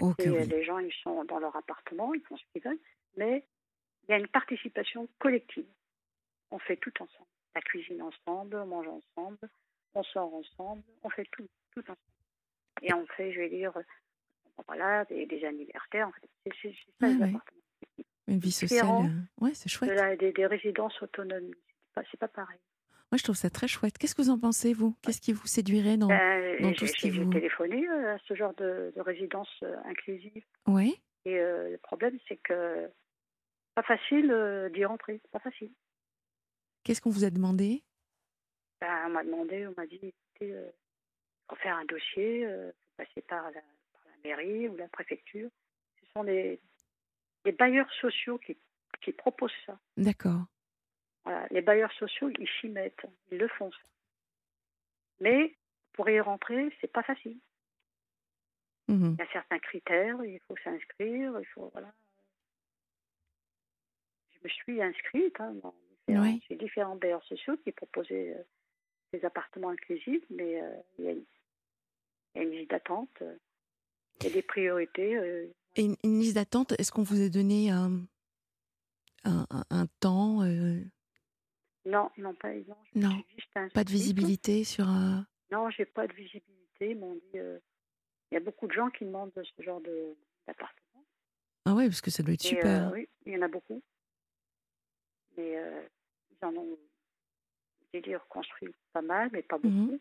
Oui.
Les gens, ils sont dans leur appartement, ils font ce qu'ils veulent, mais il y a une participation collective. On fait tout ensemble. La cuisine ensemble, on mange ensemble, on sort ensemble, on fait tout, tout ensemble. Et on fait, je vais dire, voilà, des, des anniversaires. En fait. C'est, ça,
ouais. Une vie sociale. Euh, Ouais, c'est
De
chouette.
la- des, des résidences autonomes. C'est pas, pas pareil.
Moi, je trouve ça très chouette. Qu'est-ce que vous en pensez, vous? Qu'est-ce qui vous séduirait dans.
Ben,
dans
j'ai,
tout ce qui
j'ai
vous-
téléphoné euh, à ce genre de, de résidence euh, inclusive.
Ouais.
Et euh, le problème, c'est que pas facile d'y rentrer. Pas facile.
Qu'est-ce qu'on vous a demandé?
Ben, on m'a demandé, on m'a dit, écoutez, euh, pour faire un dossier, euh, faut passer par la, par la mairie ou la préfecture. Ce sont des, des bailleurs sociaux qui, qui proposent ça.
D'accord.
Voilà. Les bailleurs sociaux, ils s'y mettent, ils le font. ça. Mais pour y rentrer, c'est pas facile.
Mhm.
Il y a certains critères, il faut s'inscrire, il faut voilà. Je me suis inscrite hein, dans
Oui.
chez différents bailleurs sociaux qui proposaient euh, des appartements inclusifs, mais euh, il y, a une- il y a une liste d'attente, il y a des priorités. euh,
Et une, une liste d'attente, est-ce qu'on vous a donné un, un, un- un temps euh,
non, non, pas non,
Non, Pas de visibilité sur un.
Non, j'ai pas de visibilité. Ils m'ont dit, euh, il y a beaucoup de gens qui demandent ce genre d'appartement.
Ah ouais, parce que ça doit être
Et,
super.
euh, oui, il y en a beaucoup. Mais ils en ont, je vais dire, construit pas mal, mais pas beaucoup.
Mhm.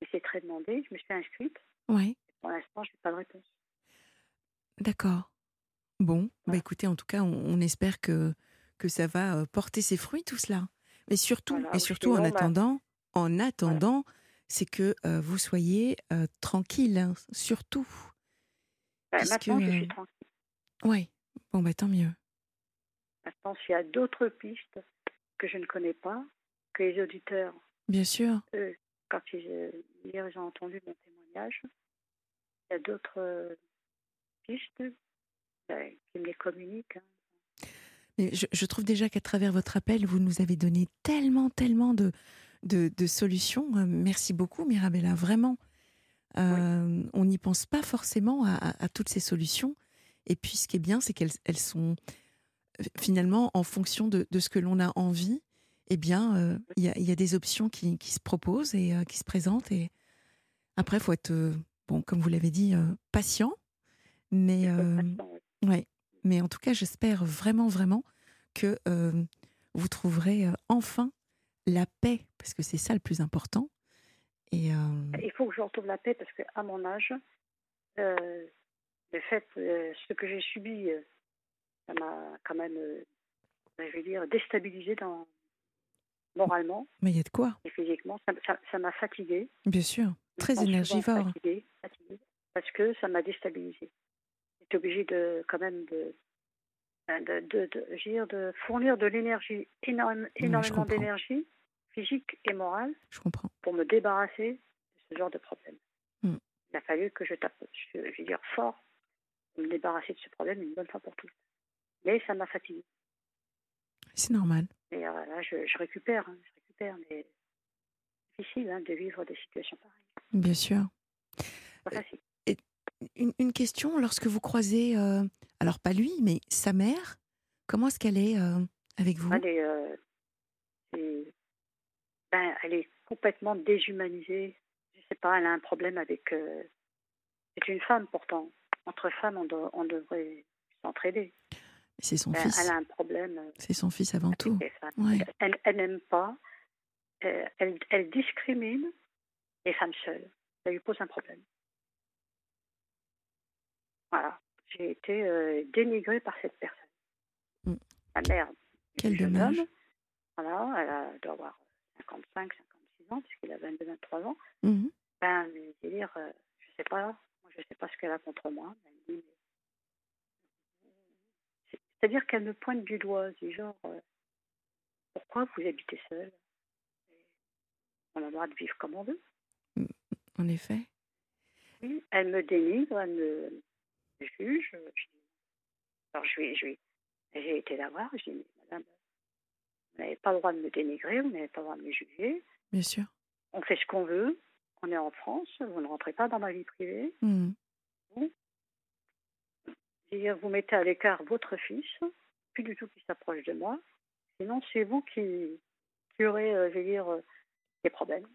Mais c'est très demandé. Je me suis inscrite.
Ouais,
Pour l'instant, je n'ai pas de réponse.
d'accord. Bon, bah écoutez, en tout cas, on, on espère que, que ça va euh, porter ses fruits, tout cela. Mais surtout,
Voilà,
et
ou
surtout en
bah-
attendant, en attendant, c'est que euh, vous soyez euh, tranquille, hein, surtout. Puisque,
maintenant, je suis tranquille.
Ouais, bon, bah tant mieux.
Maintenant, s'il y a d'autres pistes que je ne connais pas, que les auditeurs,
Bien sûr.
eux, quand ils, euh, hier, ils ont entendu mon témoignage, il y a d'autres euh, pistes ben, qui me les communiquent. hein.
Mais je, je trouve déjà qu'à travers votre appel, vous nous avez donné tellement, tellement de, de, de solutions. Euh, Merci beaucoup, Mirabella, vraiment. Euh, On n'y pense pas forcément à, à- à toutes ces solutions. Et puis, ce qui est bien, c'est qu'elles elles sont euh, finalement en fonction de, de ce que l'on a envie. Eh bien, euh, il y, a, il y a des options qui, qui se proposent et euh, qui se présentent. Et après, il faut être, euh, bon, comme vous l'avez dit, euh, patient. Mais, euh. Ouais, mais en tout cas, j'espère vraiment, vraiment que euh, vous trouverez euh, enfin la paix, parce que c'est ça le plus important. Et euh,
Il faut que je retrouve la paix parce qu'à mon âge, euh, le fait, euh, ce que j'ai subi, euh, ça m'a quand même, euh, je vais dire, déstabilisé dans, moralement
mais il y a de quoi,
et physiquement. Ça m'a fatiguée.
bien sûr, très énergivore.
Fatiguée, fatiguée, parce que ça m'a déstabilisée. J'étais obligée de, quand même, de, ben, de, de, de, je veux dire, de fournir de l'énergie, énorme, énormément d'énergie physique et morale
Je comprends.
pour me débarrasser de ce genre de problème.
Mm.
Il a fallu que je tape, je, je vais dire fort, pour me débarrasser de ce problème une bonne fois pour toutes. Mais ça m'a fatiguée.
C'est normal.
Et euh, là, je, je récupère, hein, je récupère, mais c'est difficile hein, de vivre des situations pareilles.
Bien sûr. Une, une question, lorsque vous croisez, euh, alors pas lui, mais sa mère, comment est-ce qu'elle est euh, avec vous?
Elle est, c'est- ben, elle est complètement déshumanisée. Je sais pas, elle a un problème avec. c'est une femme pourtant. Entre femmes, on devrait s'entraider.
C'est son fils.
elle a un problème. euh,
C'est son fils avant tout. Ouais.
Elle, elle n'aime pas. euh, elle, elle discrimine les femmes seules. Ça lui pose un problème. Voilà. J'ai été euh, dénigrée par cette personne.
Mm.
La mère
Quel dommage.
homme, voilà, elle a, doit avoir 55, 56 ans, puisqu'il a 22, 23 ans.
Mhm.
Ben, je veux dire, euh, je sais pas, moi, je sais pas ce qu'elle a contre moi. Elle me dit, mais- C'est-à-dire qu'elle me pointe du doigt, du genre, euh, pourquoi vous habitez seul On a le droit de vivre comme on veut.
En effet.
Oui, elle me dénigre, elle me juge. Alors je vais, je j'ai été la voir, dis, mais madame, Vous n'avez pas le droit de me dénigrer, vous n'avez pas le droit de me juger.
Bien sûr.
On fait ce qu'on veut. On est en France, vous ne rentrez pas dans ma vie privée.
Hmm.
Vous mettez à l'écart votre fils, plus du tout qui s'approche de moi. Sinon, c'est vous qui, qui aurez, euh, je vais dire, euh, des problèmes.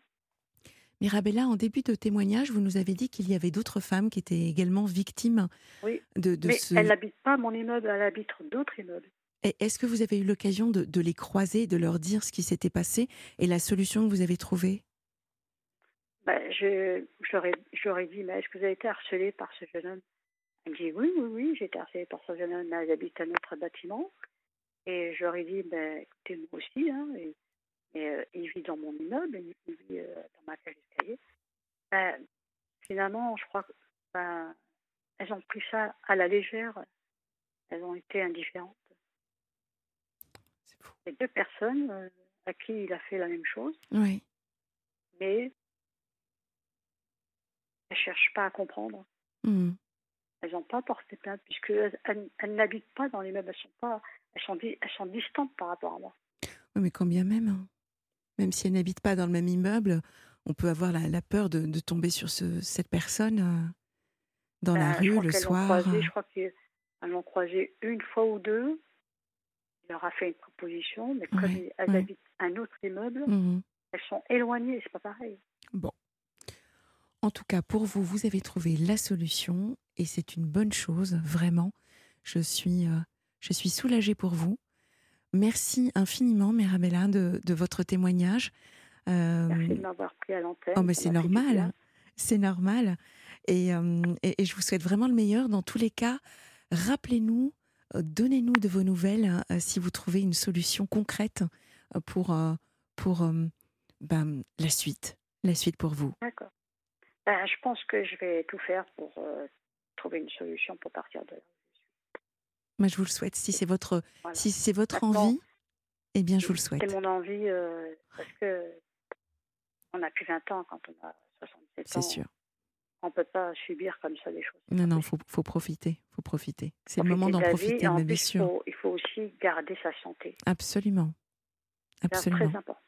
Mirabella, en début de témoignage, vous nous avez dit qu'il y avait d'autres femmes qui étaient également victimes
Oui,
de, de
mais
ce.
elle n'habite pas mon immeuble, elle habite d'autres immeubles.
Est-ce que vous avez eu l'occasion de, de les croiser, de leur dire ce qui s'était passé et la solution que vous avez trouvée?
Ben, je, j'aurais, dit, mais est-ce que vous avez été harcelé par ce jeune homme? Elle me dit, oui, oui, oui, été harcelée par ce jeune homme, mais elle habite un autre bâtiment. Et j'aurais dit, ben, écoutez, moi aussi, hein, et, et, euh, il vit dans mon immeuble, il, vit euh, dans ma cage d'escalier. Ben, finalement, je crois que ben, elles ont pris ça à la légère, elles ont été indifférentes.
C'est fou.
Les deux personnes euh, à qui il a fait la même chose,
Oui.
mais elles ne cherchent pas à comprendre.
Hmm.
Elles n'ont pas porté plainte puisque elles, elles- elles n'habitent pas dans l'immeuble. Elles sont pas, elles sont, di- elles sont distantes par rapport à moi.
Oui, mais quand bien même, hein. même si elle n'habite pas dans le même immeuble, on peut avoir la, la peur de, de tomber sur ce- cette personne euh, dans la
Euh, je
rue le soir.
croisé, je crois qu'elles l'ont croisé une fois ou deux. Il leur a fait une proposition, mais comme
Ouais,
elles
ouais.
habitent un autre immeuble,
Mhm.
elles sont éloignées. C'est pas pareil.
Bon. En tout cas, pour vous, vous avez trouvé la solution et c'est une bonne chose, vraiment. Je suis, euh, je suis soulagée pour vous. Merci infiniment, Mirabella, de, de votre témoignage. Euh,
Merci de m'avoir pris à l'antenne.
Oh, mais c'est normal. C'est normal. Et, euh, et, et je vous souhaite vraiment le meilleur. Dans tous les cas, rappelez-nous, donnez-nous de vos nouvelles si vous trouvez une solution concrète pour, pour ben, la suite. La suite pour vous.
D'accord. Ben, je pense que je vais tout faire pour trouver une solution pour partir de là.
Moi, je vous le souhaite. Si c'est votre,
Voilà.
si c'est votre
Maintenant,
envie, eh bien, je vous le souhaite.
C'est mon envie euh, parce que on n'a plus 20 ans quand on a 67 ans.
C'est sûr.
On peut pas subir comme ça des choses.
Non, non, faut, faut profiter. Faut profiter. C'est le moment
de
d'en profiter, mais bien sûr.
faut- il faut aussi garder sa santé.
Absolument.
C'est
Absolument.
très important.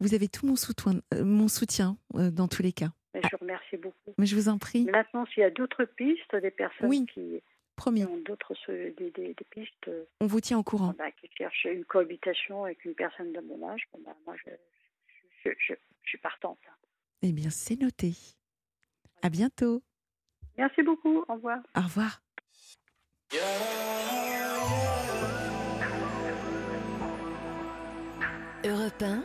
Vous avez tout mon soutien, euh, mon soutien euh, dans tous les cas.
Mais je vous remercie beaucoup.
Mais je vous en prie.
Maintenant, s'il y a d'autres pistes, des personnes
Oui.
qui
Promis.
ont d'autres des, des- des pistes, euh,
On vous tient au courant.
bah, qui cherchent une cohabitation avec une personne de mon âge, bah, moi, je, je, je- je suis partante.
Eh bien, c'est noté. À bientôt.
Merci beaucoup. Au revoir.
Au revoir.
Europe 1,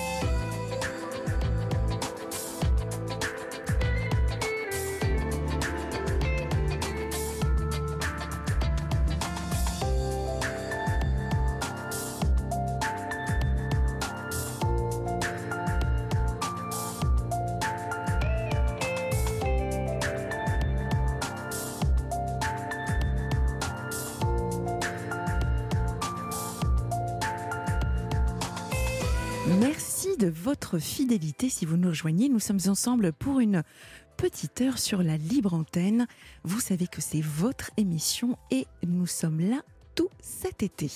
Fidélité. Si vous nous rejoignez, nous sommes ensemble pour une petite heure sur la libre antenne. Vous savez que c'est votre émission et nous sommes là tout cet été.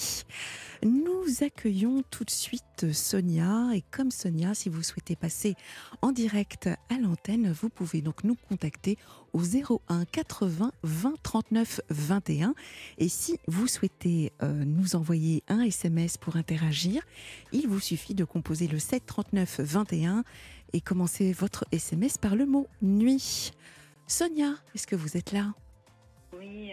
Nous accueillons tout de suite Sonia et comme Sonia, si vous souhaitez passer en direct à l'antenne, vous pouvez donc nous contacter au 01 80 20 39 21 et si vous souhaitez euh, nous envoyer un SMS pour interagir, il vous suffit de composer le 7 39 21 et commencer votre SMS par le mot nuit. Sonia, est-ce que vous êtes là?
Oui,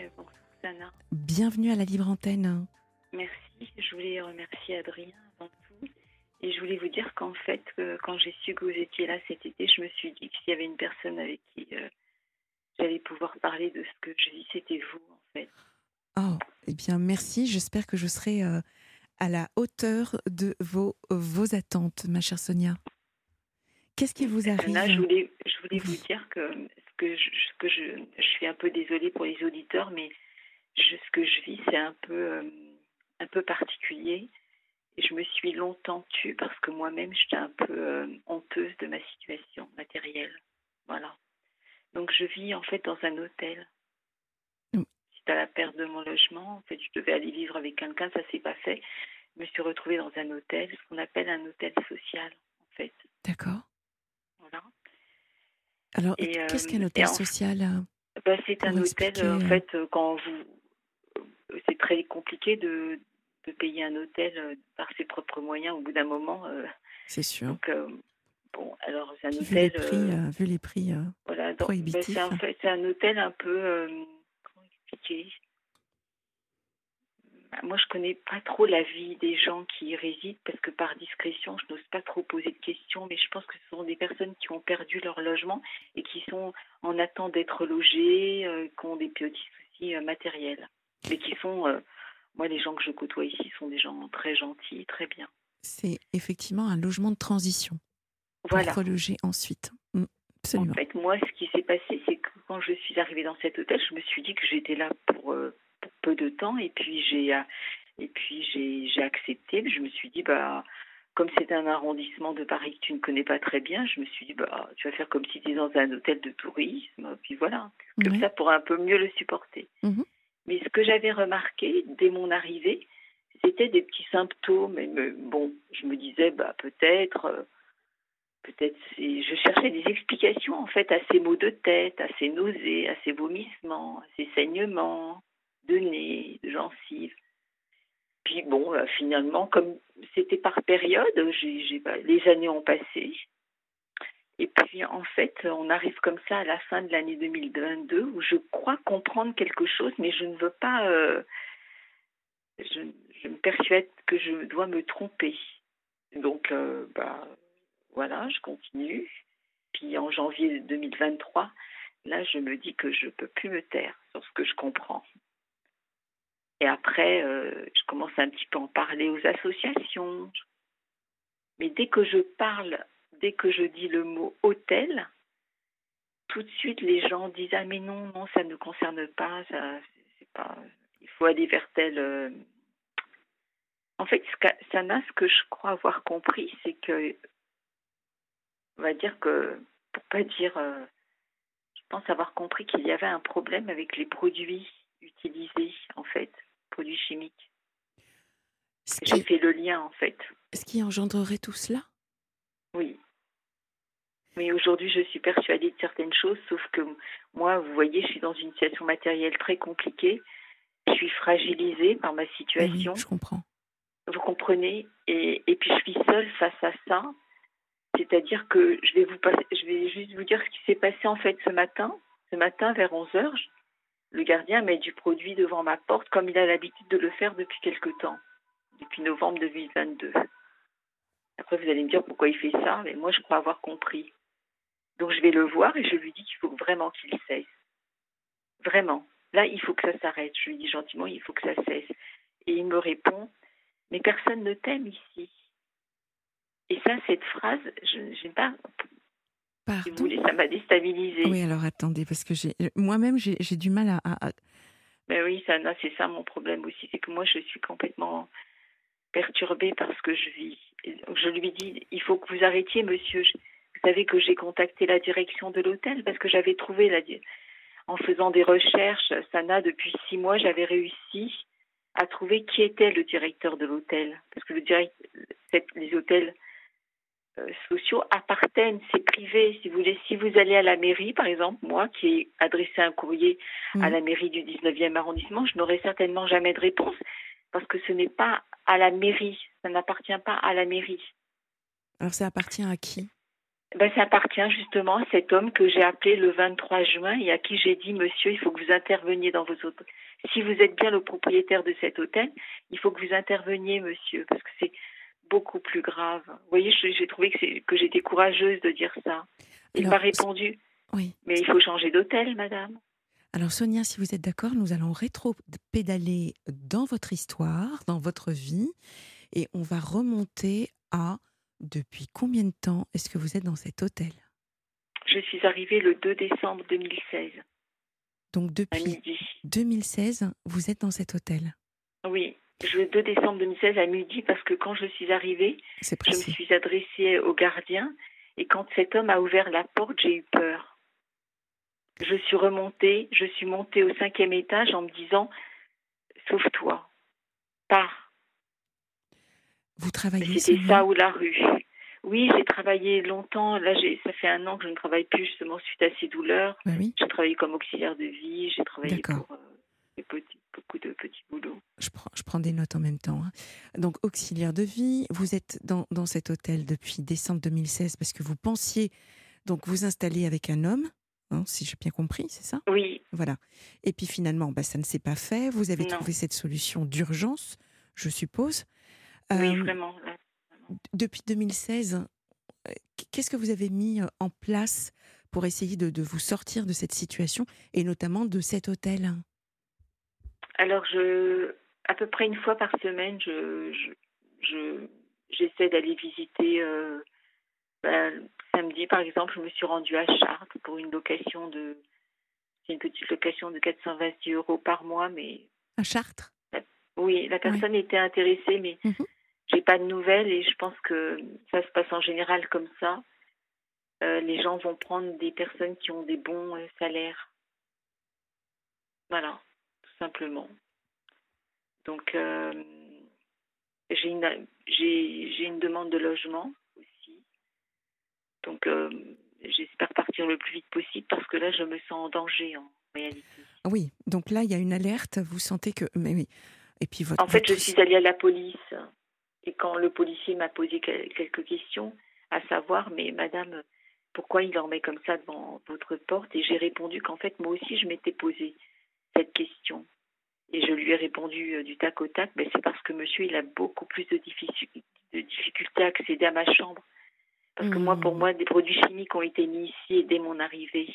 Bienvenue à la libre antenne.
Merci. Je voulais remercier Adrien avant tout. Et je voulais vous dire qu'en fait, euh, quand j'ai su que vous étiez là cet été, je me suis dit que s'il y avait une personne avec qui euh, j'allais pouvoir parler de ce que je vis, c'était vous, en fait.
Oh, eh bien merci, j'espère que je serai euh, à la hauteur de vos, vos attentes, ma chère Sonia. Qu'est-ce qui vous arrive
Sana, je voulais, je voulais vous dire que ce que, je, ce que je, je suis un peu désolée pour les auditeurs, mais je- ce que je vis, c'est un peu, euh, un peu particulier. Et je me suis longtemps tue parce que moi-même, j'étais un peu euh, honteuse de ma situation matérielle. Voilà. Donc, je vis en fait dans un hôtel.
Mm.
suite à la perte de mon logement, en fait, je devais aller vivre avec quelqu'un, ça s'est pas fait. Je me suis retrouvée dans un hôtel, ce qu'on appelle un hôtel social, en fait.
D'accord.
Voilà.
Alors, qu'est-ce
euh,
qu'un hôtel social
Bah, c'est un hôtel, en fait, quand vous. C'est très compliqué de, de payer un hôtel euh, par ses propres moyens au bout d'un moment. euh,
C'est sûr.
donc, euh, bon, alors, c'est un
Puis vu les
hôtel.
prix, vu les prix, euh,
voilà, donc,
prohibitif.
c'est un hôtel un peu. comment expliquer? Bah, Moi, je connais pas trop la vie des gens qui y résident parce que par discrétion, je n'ose pas trop poser de questions, mais je pense que ce sont des personnes qui ont perdu leur logement et qui sont en attente d'être logées, euh, qui ont des petits soucis euh, matériels, mais qui sont, euh, moi, les gens que je côtoie ici sont des gens très gentils, très bien.
c'est effectivement un logement de transition pour
Voilà.
reloger ensuite. Mm,
En
Absolument.
fait, moi, ce qui s'est passé, c'est que quand je suis arrivée dans cet hôtel, je me suis dit que j'étais là pour, euh, pour peu de temps, et puis j'ai euh, et puis j'ai accepté. Je me suis dit, bah, comme c'est un arrondissement de Paris que tu ne connais pas très bien, je me suis dit, bah, tu vas faire comme si tu étais dans un hôtel de tourisme, puis voilà, comme
Ouais.
ça pour un peu mieux le supporter.
Mhm.
Mais ce que j'avais remarqué dès mon arrivée, c'était des petits symptômes. Et bon, je me disais, bah, peut-être. euh, Peut-être. Je cherchais des explications en fait à ces maux de tête, à ces nausées, à ces vomissements, à ces saignements de nez, de gencives. Puis bon, euh, finalement, comme c'était par période, bah, les années ont passé. Et puis en fait, on arrive comme ça à la fin de l'année 2022 où je crois comprendre quelque chose, mais je ne veux pas. euh, je, me persuade que je dois me tromper. Donc, euh, bah, voilà, je continue. Puis en janvier 2023, là, je me dis que je ne peux plus me taire sur ce que je comprends. Et après, euh, je commence un petit peu à en parler aux associations. Mais dès que je parle, dès que je dis le mot hôtel, tout de suite les gens disent ah mais non non ça ne concerne pas ça c'est pas il faut aller vers tel euh, en fait Sana ce que je crois avoir compris c'est que on va dire que pour pas dire euh, je pense avoir compris qu'il y avait un problème avec les produits utilisés en fait produits chimiques. J'ai
qui,
fait le lien en fait.
ce qui engendrerait tout cela?
Oui. Mais aujourd'hui, je suis persuadée de certaines choses, sauf que moi, vous voyez, je suis dans une situation matérielle très compliquée. Je suis fragilisée par ma
Oui,
situation.
je comprends.
Vous comprenez? Et, et puis je suis seule face à ça. C'est-à-dire que je vais vous passer, je vais juste vous dire ce qui s'est passé en fait ce matin. Ce matin, vers 11 heures, je- le gardien met du produit devant ma porte comme il a l'habitude de le faire depuis quelque temps, depuis novembre 2022. Après, vous allez me dire pourquoi il fait ça, mais moi, je crois avoir compris. Donc, je vais le voir et je lui dis qu'il faut vraiment qu'il cesse. Vraiment. Là, il faut que ça s'arrête. Je lui dis gentiment, il faut que ça cesse. Et il me répond, mais personne ne t'aime ici. Et ça, cette phrase, je n'ai pas, si vous
Pardon.
voulez, ça m'a déstabilisée.
Oui, alors attendez, parce que moi-même j'ai du mal à, à-
Mais oui, c'est ça mon problème aussi, c'est que moi je suis complètement perturbée par ce que je vis. Je lui dis, il faut que vous arrêtiez, monsieur. Vous savez que j'ai contacté la direction de l'hôtel parce que j'avais trouvé, la, en faisant des recherches, Sana, depuis six mois, j'avais réussi à trouver qui était le directeur de l'hôtel. Parce que le direct, cette- les hôtels euh, sociaux appartiennent, c'est privé. Si vous voulez, si vous allez à la mairie, par exemple, moi qui ai adressé un courrier à
Mm.
la mairie du 19e arrondissement, je n'aurai certainement jamais de réponse parce que ce n'est pas à la mairie, ça n'appartient pas à la mairie.
Alors ça appartient à qui?
Ben, ça appartient justement à cet homme que j'ai appelé le 23 juin et à qui j'ai dit, monsieur, il faut que vous interveniez dans vos hôtels. Si vous êtes bien le propriétaire de cet hôtel, il faut que vous interveniez, monsieur, parce que c'est beaucoup plus grave. Vous voyez, j'ai trouvé que, que j'étais courageuse de dire ça. Il m'a répondu,
Oui.
mais il faut changer d'hôtel, madame.
Alors Sonia, si vous êtes d'accord, nous allons rétro-pédaler dans votre histoire, dans votre vie, et on va remonter à depuis combien de temps est-ce que vous êtes dans cet hôtel?
Je suis arrivée le 2 décembre 2016,
Donc depuis
midi.
2016, vous êtes dans cet hôtel?
Oui, le 2 décembre 2016 à midi, parce que quand je suis arrivée, je me suis adressée au gardien et quand cet homme a ouvert la porte, j'ai eu peur. Je suis remontée, je suis montée au cinquième étage en me disant Sauve-toi, pars.
Vous travaillez
C'était ça ou la rue. Oui, j'ai travaillé longtemps. Là, ça fait un an que je ne travaille plus justement suite à ces douleurs.
Bah oui,
J'ai travaillé comme auxiliaire de vie, j'ai travaillé pour euh, des petits, beaucoup de petits boulots.
je prends, je prends des notes en même temps. hein. Donc, auxiliaire de vie, vous êtes dans, dans cet hôtel depuis décembre 2016 parce que vous pensiez donc vous installer avec un homme, hein, si j'ai bien compris, c'est ça?
Oui,
Voilà. Et puis finalement, bah, ça ne s'est pas fait. Vous avez
Non.
trouvé cette solution d'urgence, je suppose.
Oui,
Euh,
vraiment.
depuis 2016, euh, qu'est-ce que vous avez mis euh, en place pour essayer de, de vous sortir de cette situation et notamment de cet hôtel?
Alors, je, à peu près une fois par semaine, je, je, je- j'essaie d'aller visiter. euh, ben, samedi, par exemple, je me suis rendue à Chartres pour une location de. C'est une petite location de 426 euros par mois, mais
à Chartres?
Oui, la personne était intéressée, mais
Mhm.
j'ai pas de nouvelles et je pense que ça se passe en général comme ça. Euh, les gens vont prendre des personnes qui ont des bons euh, salaires. Voilà, tout simplement. Donc, euh, j'ai une, j'ai, j'ai une demande de logement aussi. Donc, j'espère partir le plus vite possible parce que là, je me sens en danger en réalité.
Oui, donc là, il y a une alerte. Vous sentez que. Mais oui. Et puis votre.
En fait, je suis allée à la police et quand le policier m'a posé quel- quelques questions, à savoir, mais madame, pourquoi il en met comme ça devant votre porte? Et j'ai répondu qu'en fait, moi aussi, je m'étais posé cette question. Et je lui ai répondu euh, du tac au tac, ben, c'est parce que monsieur, il a beaucoup plus de, difficu- de difficultés à accéder à ma chambre. Parce que moi, pour
Mhm.
moi, des produits chimiques ont été mis ici dès mon arrivée.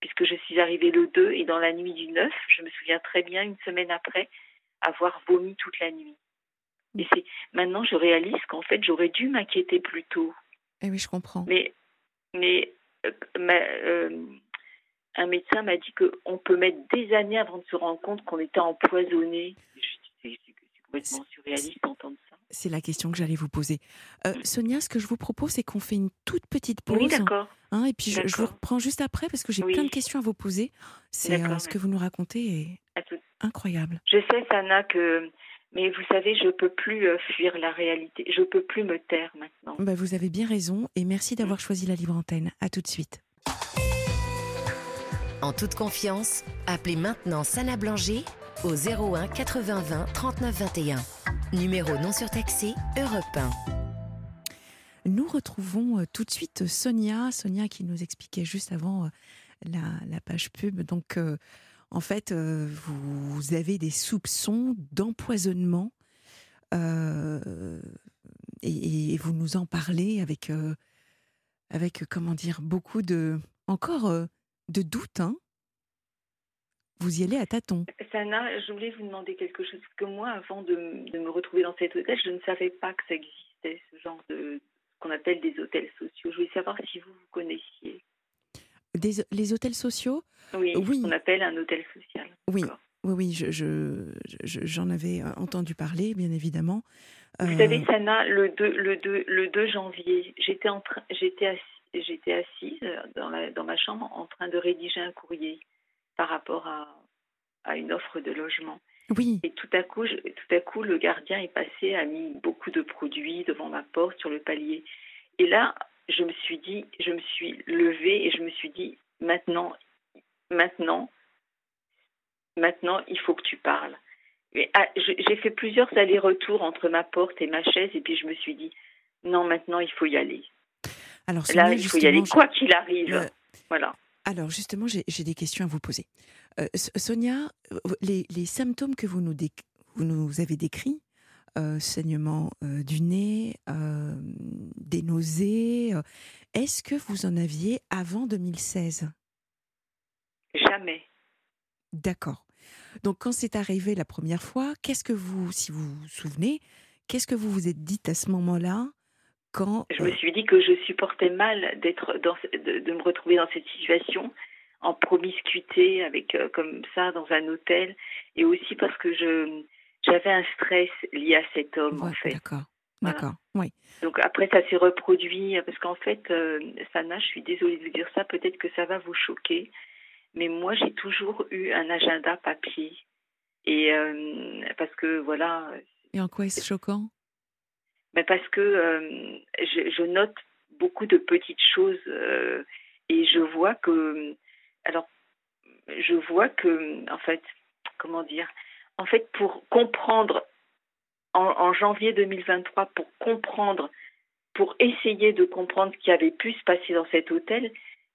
Puisque je suis arrivée le 2 et dans la nuit du 9, je me souviens très bien, une semaine après, avoir vomi toute la nuit. Et c'est maintenant je réalise qu'en fait j'aurais dû m'inquiéter plus tôt.
Eh oui, je comprends.
Mais mais euh, ma- euh, un médecin m'a dit qu'on peut mettre des années avant de se rendre compte qu'on était empoisonné. C'est complètement surréaliste d'entendre ça.
C'est la question que j'allais vous poser. Euh, Sonia, ce que je vous propose, c'est qu'on fait une toute petite pause.
Mm. Oui, d'accord.
hein, et puis je, je vous reprends juste après parce que j'ai
Oui.
plein de questions à vous poser. C'est ce que vous nous racontez
tout-
incroyable.
Je sais, Sana, que. Mais vous savez, je peux plus euh, fuir la réalité. Je peux plus me taire maintenant.
Bah, vous avez bien raison et merci d'avoir choisi la libre antenne. À tout de suite.
En toute confiance, appelez maintenant Sana Blanger au 01 80 20 39 21. Numéro non surtaxé, Europe 1.
Nous retrouvons euh, tout de suite Sonia, Sonia qui nous expliquait juste avant euh, la, la page pub. Donc, euh, en fait, euh, vous avez des soupçons d'empoisonnement euh, et, vous nous en parlez avec, euh, comment dire, beaucoup de, encore de doutes. Hein vous y allez à tâtons.
Sana, je voulais vous demander quelque chose. Que moi, avant de, me retrouver dans cet hôtel, je ne savais pas que ça existait, ce genre de. qu'on appelle des hôtels sociaux. Je voulais savoir si vous vous connaissiez.
Des- les hôtels sociaux
Oui,
Oui.
ce qu'on appelle un hôtel social.
Oui, oui, oui, je, je- je- j'en avais euh, entendu parler, bien évidemment.
Vous
Euh,
savez, Sana, le 2, le 2, le 2 janvier, j'étais, assise dans, la, dans ma chambre en train de rédiger un courrier par rapport à, à une offre de logement.
oui,
Et tout à, coup, tout à coup, le gardien est passé, a mis beaucoup de produits devant ma porte sur le palier. Et là, je me suis dit, je me suis levée et je me suis dit, maintenant, maintenant, maintenant, il faut que tu parles. Ah, j'ai fait plusieurs allers-retours entre ma porte et ma chaise et puis je me suis dit, non, maintenant, il faut y aller.
alors
Là, il faut y aller, quoi qu'il arrive.
Euh,
Voilà.
Alors justement, j'ai des questions à vous poser. Euh, Sonia, euh, les, les symptômes que vous nous, déc- vous nous avez décrits, euh, saignement euh, du nez, euh, des nausées, euh, est-ce que vous en aviez avant 2016
Jamais.
D'accord. Donc quand c'est arrivé la première fois, qu'est-ce que vous, si vous vous souvenez, qu'est-ce que vous vous êtes dit à ce moment-là quand
Je me suis dit que je supportais mal d'être dans, de, de me retrouver dans cette situation en promiscuité avec comme ça dans un hôtel et aussi parce que je j'avais un stress lié à cet homme en fait.
D'accord,
Voilà.
d'accord, oui.
Donc après ça s'est reproduit parce qu'en fait euh, Sana, je suis désolée de vous dire ça, peut-être que ça va vous choquer, Mais moi, j'ai toujours eu un agenda papier. Et euh, parce que voilà.
Et en quoi est-ce choquant?
Mais Parce que euh, je, je, note beaucoup de petites choses et je vois que. Alors, je vois que, en fait, comment dire En fait, pour comprendre, en, en janvier 2023, pour comprendre, pour essayer de comprendre ce qui avait pu se passer dans cet hôtel,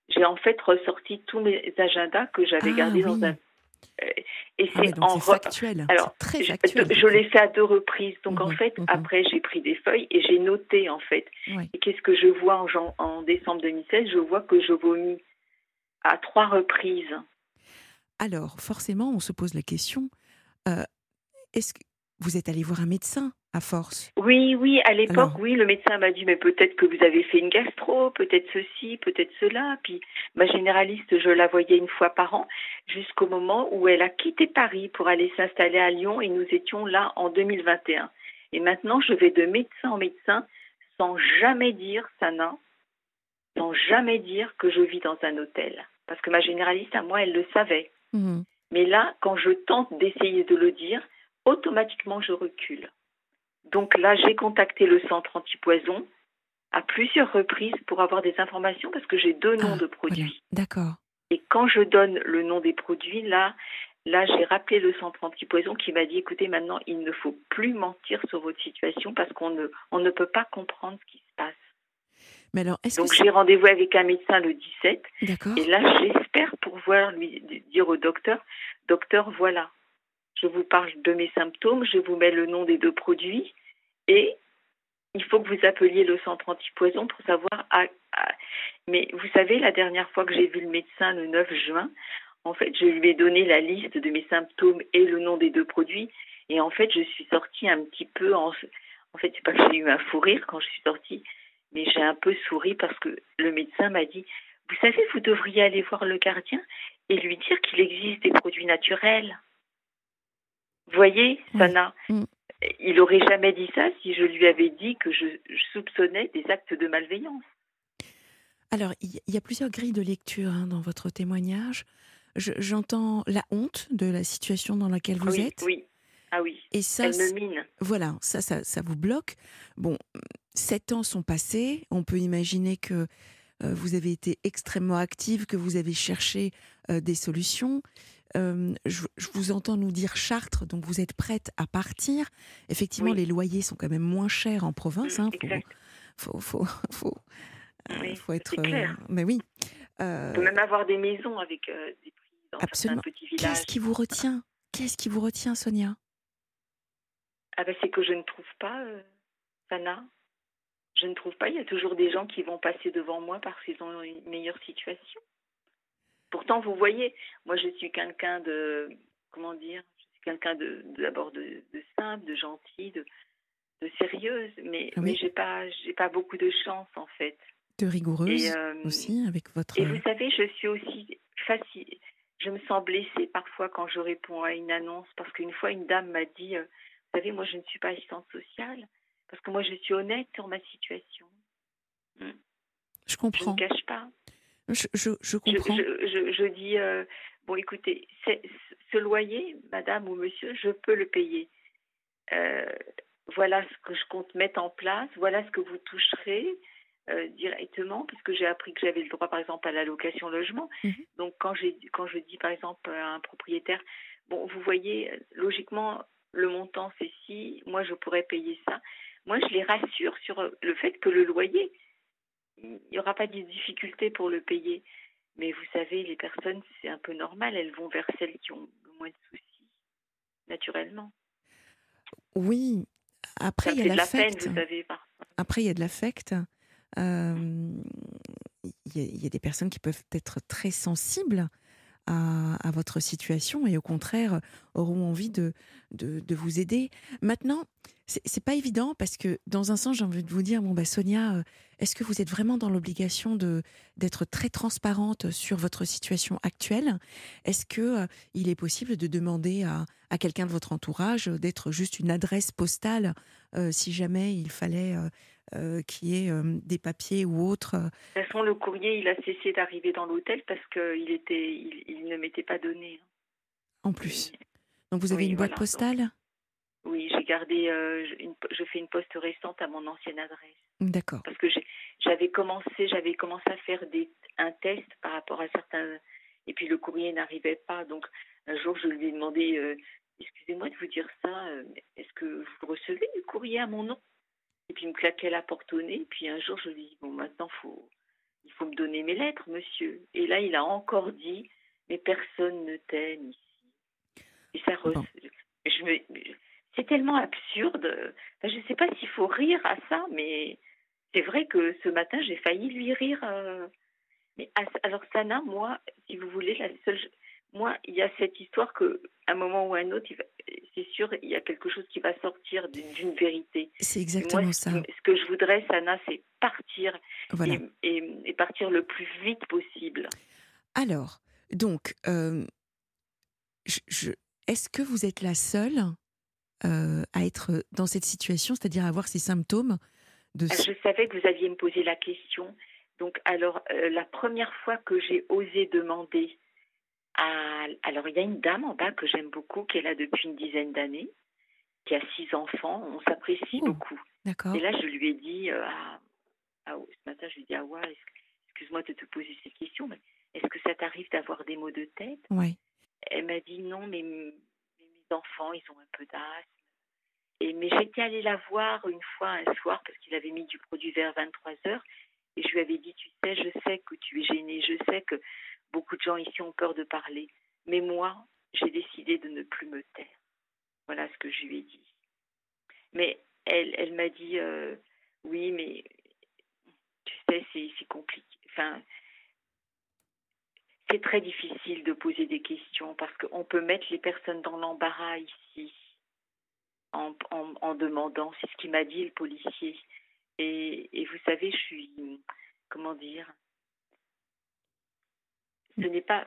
j'ai en fait ressorti tous mes agendas que j'avais
Ah,
gardés dans un. euh, Et
Ah
c'est en re-
factuel.
Alors,
très
je,
factuel.
je l'ai fait à deux reprises. Donc en fait, après j'ai pris des feuilles et j'ai noté en fait.
Oui.
Et qu'est-ce que je vois en, jan- en décembre 2016 Je vois que je vomis à trois reprises.
Alors, forcément, on se pose la question euh, est-ce que vous êtes allé voir un médecin à force?
Oui, oui, à l'époque, oui, le médecin m'a dit, mais peut-être que vous avez fait une gastro, peut-être ceci, peut-être cela. Puis ma généraliste, je la voyais une fois par an, jusqu'au moment où elle a quitté Paris pour aller s'installer à Lyon et nous étions là en 2021. Et maintenant, je vais de médecin en médecin sans jamais dire, Sana, sans jamais dire que je vis dans un hôtel. Parce que ma généraliste, à moi, elle le savait.
Mhm.
Mais là, quand je tente d'essayer de le dire, automatiquement je recule. Donc là, j'ai contacté le centre antipoison à plusieurs reprises pour avoir des informations parce que j'ai deux noms
Ah,
de produits.
Voilà, d'accord.
Et quand je donne le nom des produits, là, là, j'ai rappelé le centre antipoison qui m'a dit écoutez, maintenant, il ne faut plus mentir sur votre situation parce qu'on ne, on ne peut pas comprendre ce qui se passe.
Mais alors, est-ce que
Donc j'ai rendez-vous avec un médecin le 17
D'accord.
et là, j'espère pouvoir lui dire au docteur, docteur, voilà, je vous parle de mes symptômes, je vous mets le nom des deux produits et il faut que vous appeliez le centre antipoison pour savoir. à- à- Mais vous savez, la dernière fois que j'ai vu le médecin le 9 juin, en fait, je lui ai donné la liste de mes symptômes et le nom des deux produits et en fait, je suis sortie un petit peu en. En fait, c'est pas que j'ai eu un fou rire quand je suis sortie, mais j'ai un peu souri parce que le médecin m'a dit vous savez, vous devriez aller voir le gardien et lui dire qu'il existe des produits naturels. Vous voyez. Sana,
Mm.
il aurait jamais dit ça si je lui avais dit que je, je soupçonnais des actes de malveillance.
Alors, il y- a plusieurs grilles de lecture hein, dans votre témoignage. Je- J'entends la honte de la situation dans laquelle vous
oui,
êtes.
oui. Ah oui,
Et ça,
elle me mine.
voilà, ça, ça, ça vous bloque. Bon, sept ans sont passés. On peut imaginer que euh, vous avez été extrêmement active, que vous avez cherché euh, des solutions. Euh, je, je vous entends nous dire Chartres, donc vous êtes prête à partir. Effectivement,
Oui.
les loyers sont quand même moins chers en province. Hein,
exact.
faut, faut, faut, faut,
Oui,
faut être.
clair.
mais oui.
On peut même avoir des maisons avec des prix dans
Absolument.
certains petits villages.
Qu'est-ce qui vous retient? Qu'est-ce qui vous retient, Sonia?
Ah ben c'est que je ne trouve pas, Sana. Je ne trouve pas. Il y a toujours des gens qui vont passer devant moi parce qu'ils ont une meilleure situation. Pourtant, vous voyez, moi je suis quelqu'un de, comment dire, je suis quelqu'un de d'abord de, de simple, de gentil, de, de sérieuse, mais
Ah oui.
mais j'ai pas j'ai pas beaucoup de chance en fait.
De rigoureuse
Et, euh,
aussi, avec votre.
et vous savez, je suis aussi facile. Je me sens blessée parfois quand je réponds à une annonce parce qu'une fois, une dame m'a dit euh, Vous savez, moi, je ne suis pas assistante sociale parce que moi, je suis honnête sur ma situation.
je
Je
comprends.
ne cache pas.
Je, je, je
Je,
comprends.
je, je, je dis euh, Bon, écoutez, ce loyer, madame ou monsieur, je peux le payer. Euh, voilà ce que je compte mettre en place. Voilà ce que vous toucherez. euh, directement, puisque j'ai appris que j'avais le droit, par exemple, à la location logement.
Mhm.
Donc, quand, quand je dis, par exemple, à un propriétaire, bon, vous voyez, logiquement, le montant, c'est si, moi, je pourrais payer ça. Moi, je les rassure sur le fait que le loyer, il n'y aura pas de difficulté pour le payer. Mais vous savez, les personnes, c'est un peu normal, elles vont vers celles qui ont le moins de soucis, naturellement.
Oui. Après, il y a
de
l'affect. Après, il y a de l'affect. Euh, y, il y a des personnes qui peuvent être très sensibles à, votre situation et au contraire auront envie de, de, vous aider. Maintenant, c'est pas évident parce que dans un sens, j'ai envie de vous dire bon bah Sonia, euh, est-ce que vous êtes vraiment dans l'obligation d'être très transparente sur votre situation actuelle? Est-ce que euh, il est possible de demander à, à quelqu'un de votre entourage d'être juste une adresse postale euh, si jamais il fallait euh, euh, qui est des papiers ou autres.
De toute façon, le courrier, il a cessé d'arriver dans l'hôtel parce qu'il était, il, ne m'était pas donné. Hein.
En plus. Donc vous avez une boîte postale?
Oui, j'ai gardé, je fais une poste récente à mon ancienne adresse.
D'accord.
Parce que j'avais commencé, j'avais commencé à faire des, un test par rapport à certains, et puis le courrier n'arrivait pas. Donc un jour, je lui ai demandé excusez-moi de vous dire ça, euh, est-ce que vous recevez du courrier à mon nom? Et puis il me claquait la porte au nez. Puis un jour, je lui dis, bon, maintenant, faut, il faut me donner mes lettres, monsieur. Et là, il a encore dit, mais personne ne t'aime ici. Et ça, je me, c'est tellement absurde. je ne sais pas s'il faut rire à ça, mais c'est vrai que ce matin, j'ai failli lui rire. Euh. Mais alors, Sana, moi, si vous voulez, la seule, moi, il y a cette histoire que, un moment ou un autre, c'est sûr, il y a quelque chose qui va sortir d'une vérité.
C'est exactement ça.
Ce que je voudrais, Sana, c'est partir et, partir le plus vite possible.
Alors, donc, euh, je, est-ce que vous êtes la seule euh, à être dans cette situation, c'est-à-dire à avoir ces symptômes de...
Ah, je savais que vous aviez me posé la question. Donc, alors, euh, la première fois que j'ai osé demander alors, il y a une dame en bas que j'aime beaucoup, qui est là depuis une dizaine d'années, qui a six enfants. On s'apprécie oh, beaucoup.
D'accord.
Et là, je lui ai dit, euh, ce matin, je lui ai dit, ah ouais, excuse-moi de te poser cette question, mais est-ce que ça t'arrive d'avoir des maux de tête?
Oui.
Elle m'a dit, non, mais, mes enfants, ils ont un peu d'asthme. Et, mais j'étais allée la voir une fois un soir parce qu'il avait mis du produit vers 23 heures et je lui avais dit, tu sais, je sais que tu es gênée, je sais que Beaucoup de gens ici ont peur de parler. Mais moi, j'ai décidé de ne plus me taire. Voilà ce que je lui ai dit. Mais elle, elle m'a dit euh, oui, mais tu sais, c'est compliqué. Enfin, c'est très difficile de poser des questions parce qu'on peut mettre les personnes dans l'embarras ici en, en, demandant. C'est ce qu'il m'a dit le policier. Et, et vous savez, je suis, comment dire, ce n'est pas.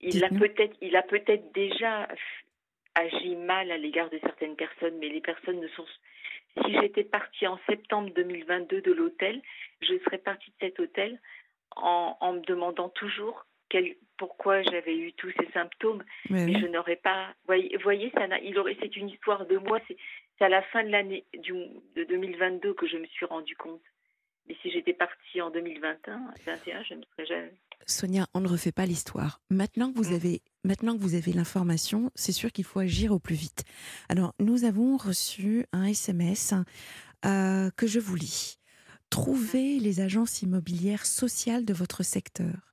Il a peut-être, il a peut-être déjà agi mal à l'égard de certaines personnes, mais les personnes ne sont. Si j'étais partie en septembre 2022 de l'hôtel, je serais partie de cet hôtel en, en me demandant toujours quel, pourquoi j'avais eu tous ces symptômes, mais, je n'aurais pas. Voyez, voyez ça il aurait. C'est une histoire de moi. C'est à la fin de l'année de 2022 que je me suis rendu compte. Mais si j'étais partie en 2021, 2021, je ne serais jamais.
Sonia, on ne refait pas l'histoire. Maintenant que vous mm. avez, maintenant que vous avez l'information, c'est sûr qu'il faut agir au plus vite. Alors, nous avons reçu un SMS euh, que je vous lis. Trouvez les agences immobilières sociales de votre secteur.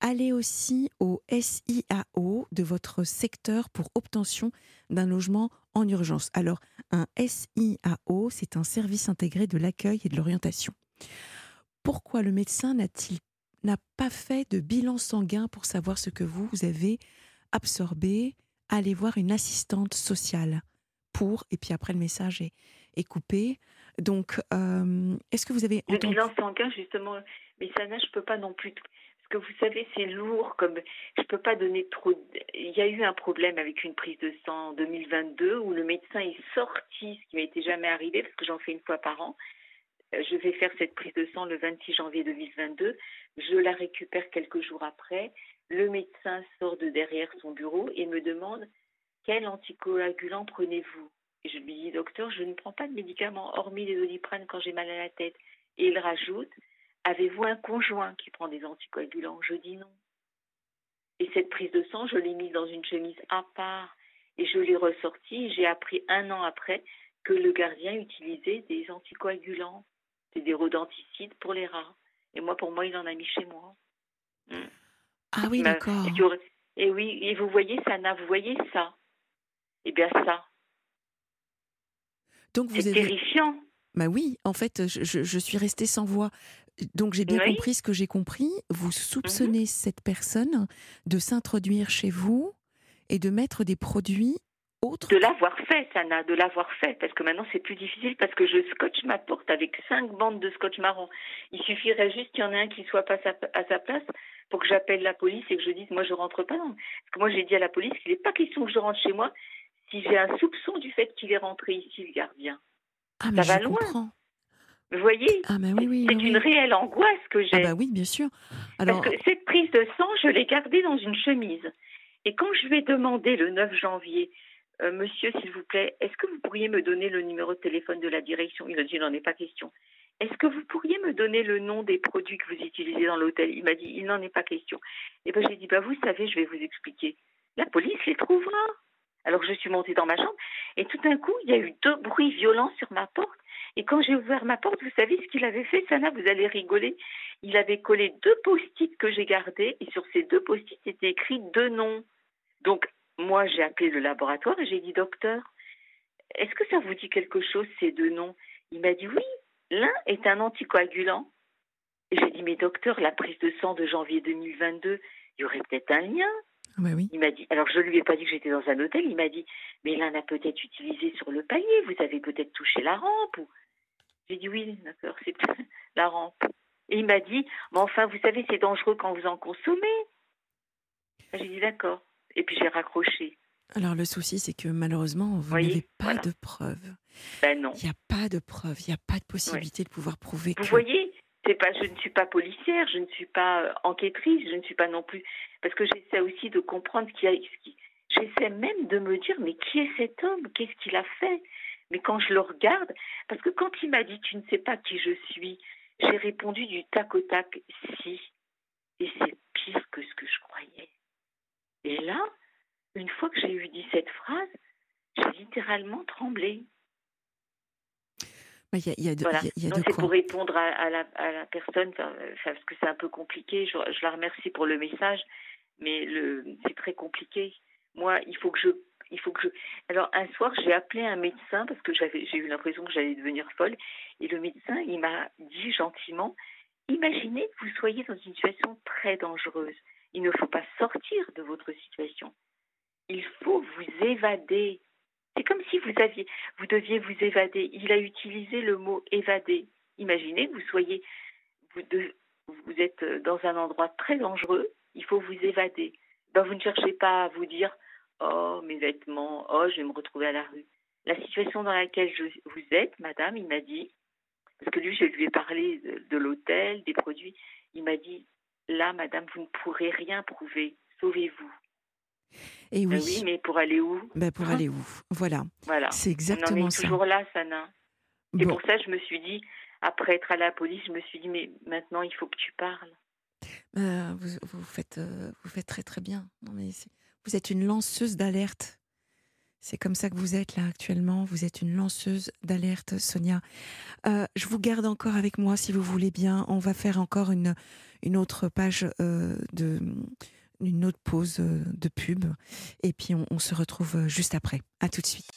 Allez aussi au SIAO de votre secteur pour obtention d'un logement en urgence. Alors, un SIAO, c'est un service intégré de l'accueil et de l'orientation. Pourquoi le médecin n'a-t-il n'a pas fait de bilan sanguin pour savoir ce que vous, avez absorbé, allez voir une assistante sociale pour, et puis après le message est, est coupé. Donc, euh, est-ce que vous avez
Le bilan sanguin, justement, mais ça, je peux pas non plus. Parce que vous savez, c'est lourd, comme je peux pas donner trop. Il y a eu un problème avec une prise de sang en 2022 où le médecin est sorti, ce qui m'était jamais arrivé, parce que j'en fais une fois par an. Euh, je vais faire cette prise de sang le 26 janvier 2022. Je la récupère quelques jours après. Le médecin sort de derrière son bureau et me demande quel anticoagulant prenez-vous? Je lui dis, docteur, je ne prends pas de médicaments hormis les doliprane quand j'ai mal à la tête. Et il rajoute, avez-vous un conjoint qui prend des anticoagulants? Je dis non. Et cette prise de sang, je l'ai mise dans une chemise à part et je l'ai ressortie. J'ai appris un an après que le gardien utilisait des anticoagulants. C'est des rodenticides pour les rats. Et moi, pour moi, il en a mis chez moi.
Mm. Ah oui, d'accord.
Et, oui, et vous voyez, Sana, vous voyez ça Eh bien, ça.
Donc vous
C'est terrifiant.
Bah oui, en fait, je, suis restée sans voix. Donc j'ai bien compris ce que j'ai compris. Vous soupçonnez mhm. cette personne de s'introduire chez vous et de mettre des produits
de l'avoir fait, Sana, de l'avoir fait, parce que maintenant c'est plus difficile parce que je scotche ma porte avec cinq bandes de scotch marron. Il suffirait juste qu'il y en ait un qui soit pas à sa place pour que j'appelle la police et que je dise moi je rentre pas. Parce que moi j'ai dit à la police qu'il n'est pas question que je rentre chez moi si j'ai un soupçon du fait qu'il est rentré ici le gardien.
Ah mais Ça va je loin. comprends.
Vous voyez
Ah bah oui, oui.
C'est
oui,
une réelle angoisse que j'ai.
Ah bah oui, bien sûr. Alors,
Parce que cette prise de sang, je l'ai gardée dans une chemise. Et quand je vais demander le 9 janvier, euh, monsieur, s'il vous plaît, est-ce que vous pourriez me donner le numéro de téléphone de la direction Il a dit, il n'en est pas question. Est-ce que vous pourriez me donner le nom des produits que vous utilisez dans l'hôtel? Il m'a dit, il n'en est pas question. Et ben j'ai dit, bah vous savez, je vais vous expliquer. La police les trouvera. Alors je suis montée dans ma chambre et tout d'un coup, il y a eu deux bruits violents sur ma porte. Et quand j'ai ouvert ma porte, vous savez ce qu'il avait fait, Sana, vous allez rigoler. Il avait collé deux post-it que j'ai gardés et sur ces deux post-it étaient écrits deux noms. Donc moi, j'ai appelé le laboratoire et j'ai dit, docteur, est-ce que ça vous dit quelque chose, ces deux noms? Il m'a dit, oui, l'un est un anticoagulant. Et j'ai dit, mais docteur, la prise de sang de janvier 2022, il y aurait peut-être un lien.
ah bah oui.
Il m'a dit, alors je lui ai pas dit que j'étais dans un hôtel, il m'a dit, mais l'un a peut-être utilisé sur le palier, vous avez peut-être touché la rampe. Ou... J'ai dit, oui, d'accord, c'est la rampe. Et il m'a dit, mais enfin, vous savez, c'est dangereux quand vous en consommez. J'ai dit, d'accord. Et puis j'ai raccroché.
Alors le souci, c'est que malheureusement, vous n'avez pas
voilà.
de preuves.
Ben non.
Il n'y a pas de preuves, il n'y a pas de possibilité de pouvoir prouver
Vous
que...
voyez, c'est pas, je ne suis pas policière, je ne suis pas euh, enquêtrice, je ne suis pas non plus, parce que j'essaie aussi de comprendre ce qu'il y a. qui- J'essaie même de me dire, mais qui est cet homme? Qu'est-ce qu'il a fait? Mais quand je le regarde, parce que quand il m'a dit, tu ne sais pas qui je suis, j'ai répondu du tac au tac, si. Et c'est pire que ce que je croyais. Et là, une fois que j'ai eu dit cette phrase, j'ai littéralement tremblé.
Bah, Il y a, il y a de,
Voilà.
il y a- il y a
Donc
de
c'est
quoi.
pour répondre à, à la, à la personne, parce que c'est un peu compliqué. Je, je la remercie pour le message, mais le, c'est très compliqué. Moi, il faut que je, il faut que je. Alors un soir, j'ai appelé un médecin parce que j'avais, j'ai eu l'impression que j'allais devenir folle, et le médecin, il m'a dit gentiment Imaginez que vous soyez dans une situation très dangereuse. Il ne faut pas sortir de votre situation. Il faut vous évader. C'est comme si vous deviez vous évader. Il a utilisé le mot évader. Imaginez que vous soyez, vous, êtes dans un endroit très dangereux. Il faut vous évader. Ben, vous ne cherchez pas à vous dire, oh mes vêtements, oh je vais me retrouver à la rue. La situation dans laquelle vous êtes, madame, il m'a dit, parce que lui, je lui ai parlé de l'hôtel, des produits, il m'a dit, là, madame, vous ne pourrez rien prouver. Sauvez-vous.
Et
Ben
oui,
oui, mais pour aller où?
Bah, pour
Hein?
aller où? Voilà,
Voilà.
c'est
On en
exactement
est
ça.
toujours là, Sana.
Bon,
pour ça je me suis dit, après être à la police, je me suis dit, mais maintenant, il faut que tu parles.
euh, vous, vous faites, euh, vous faites très très bien. Non, mais vous êtes une lanceuse d'alerte. C'est comme ça que vous êtes là actuellement. Vous êtes une lanceuse d'alerte, Sonia. Euh, je vous garde encore avec moi si vous voulez bien. On va faire encore une, une autre page euh, de une autre pause euh, de pub et puis on, on se retrouve juste après. À tout de suite.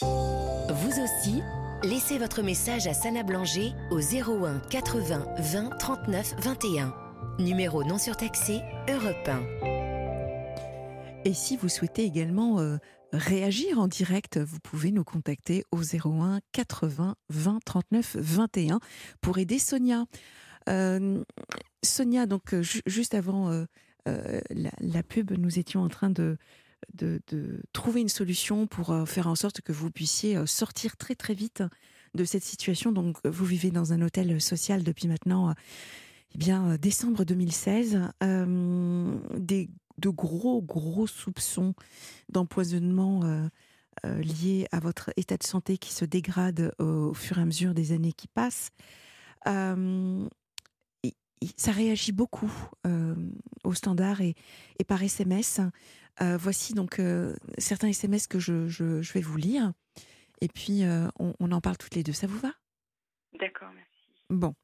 Vous aussi, laissez votre message à Sana Blanger au 01 80 20 39 21. Numéro non surtaxé, Europe 1.
Et si vous souhaitez également réagir en direct, vous pouvez nous contacter au 01 80 20 39 21 pour aider Sonia. Euh, Sonia, donc euh, ju- juste avant euh, la, pub, nous étions en train de, trouver une solution pour faire en sorte que vous puissiez sortir très très vite de cette situation. Donc vous vivez dans un hôtel social depuis maintenant, eh bien décembre 2016. Euh, des de gros, gros soupçons d'empoisonnement euh, euh, liés à votre état de santé qui se dégrade au, au fur et à mesure des années qui passent. Euh, ça réagit beaucoup euh, au standard et, par SMS. Euh, voici donc euh, certains SMS que je, je- vais vous lire. Et puis, euh, on, on en parle toutes les deux. Ça vous va?
D'accord, merci.
Bon,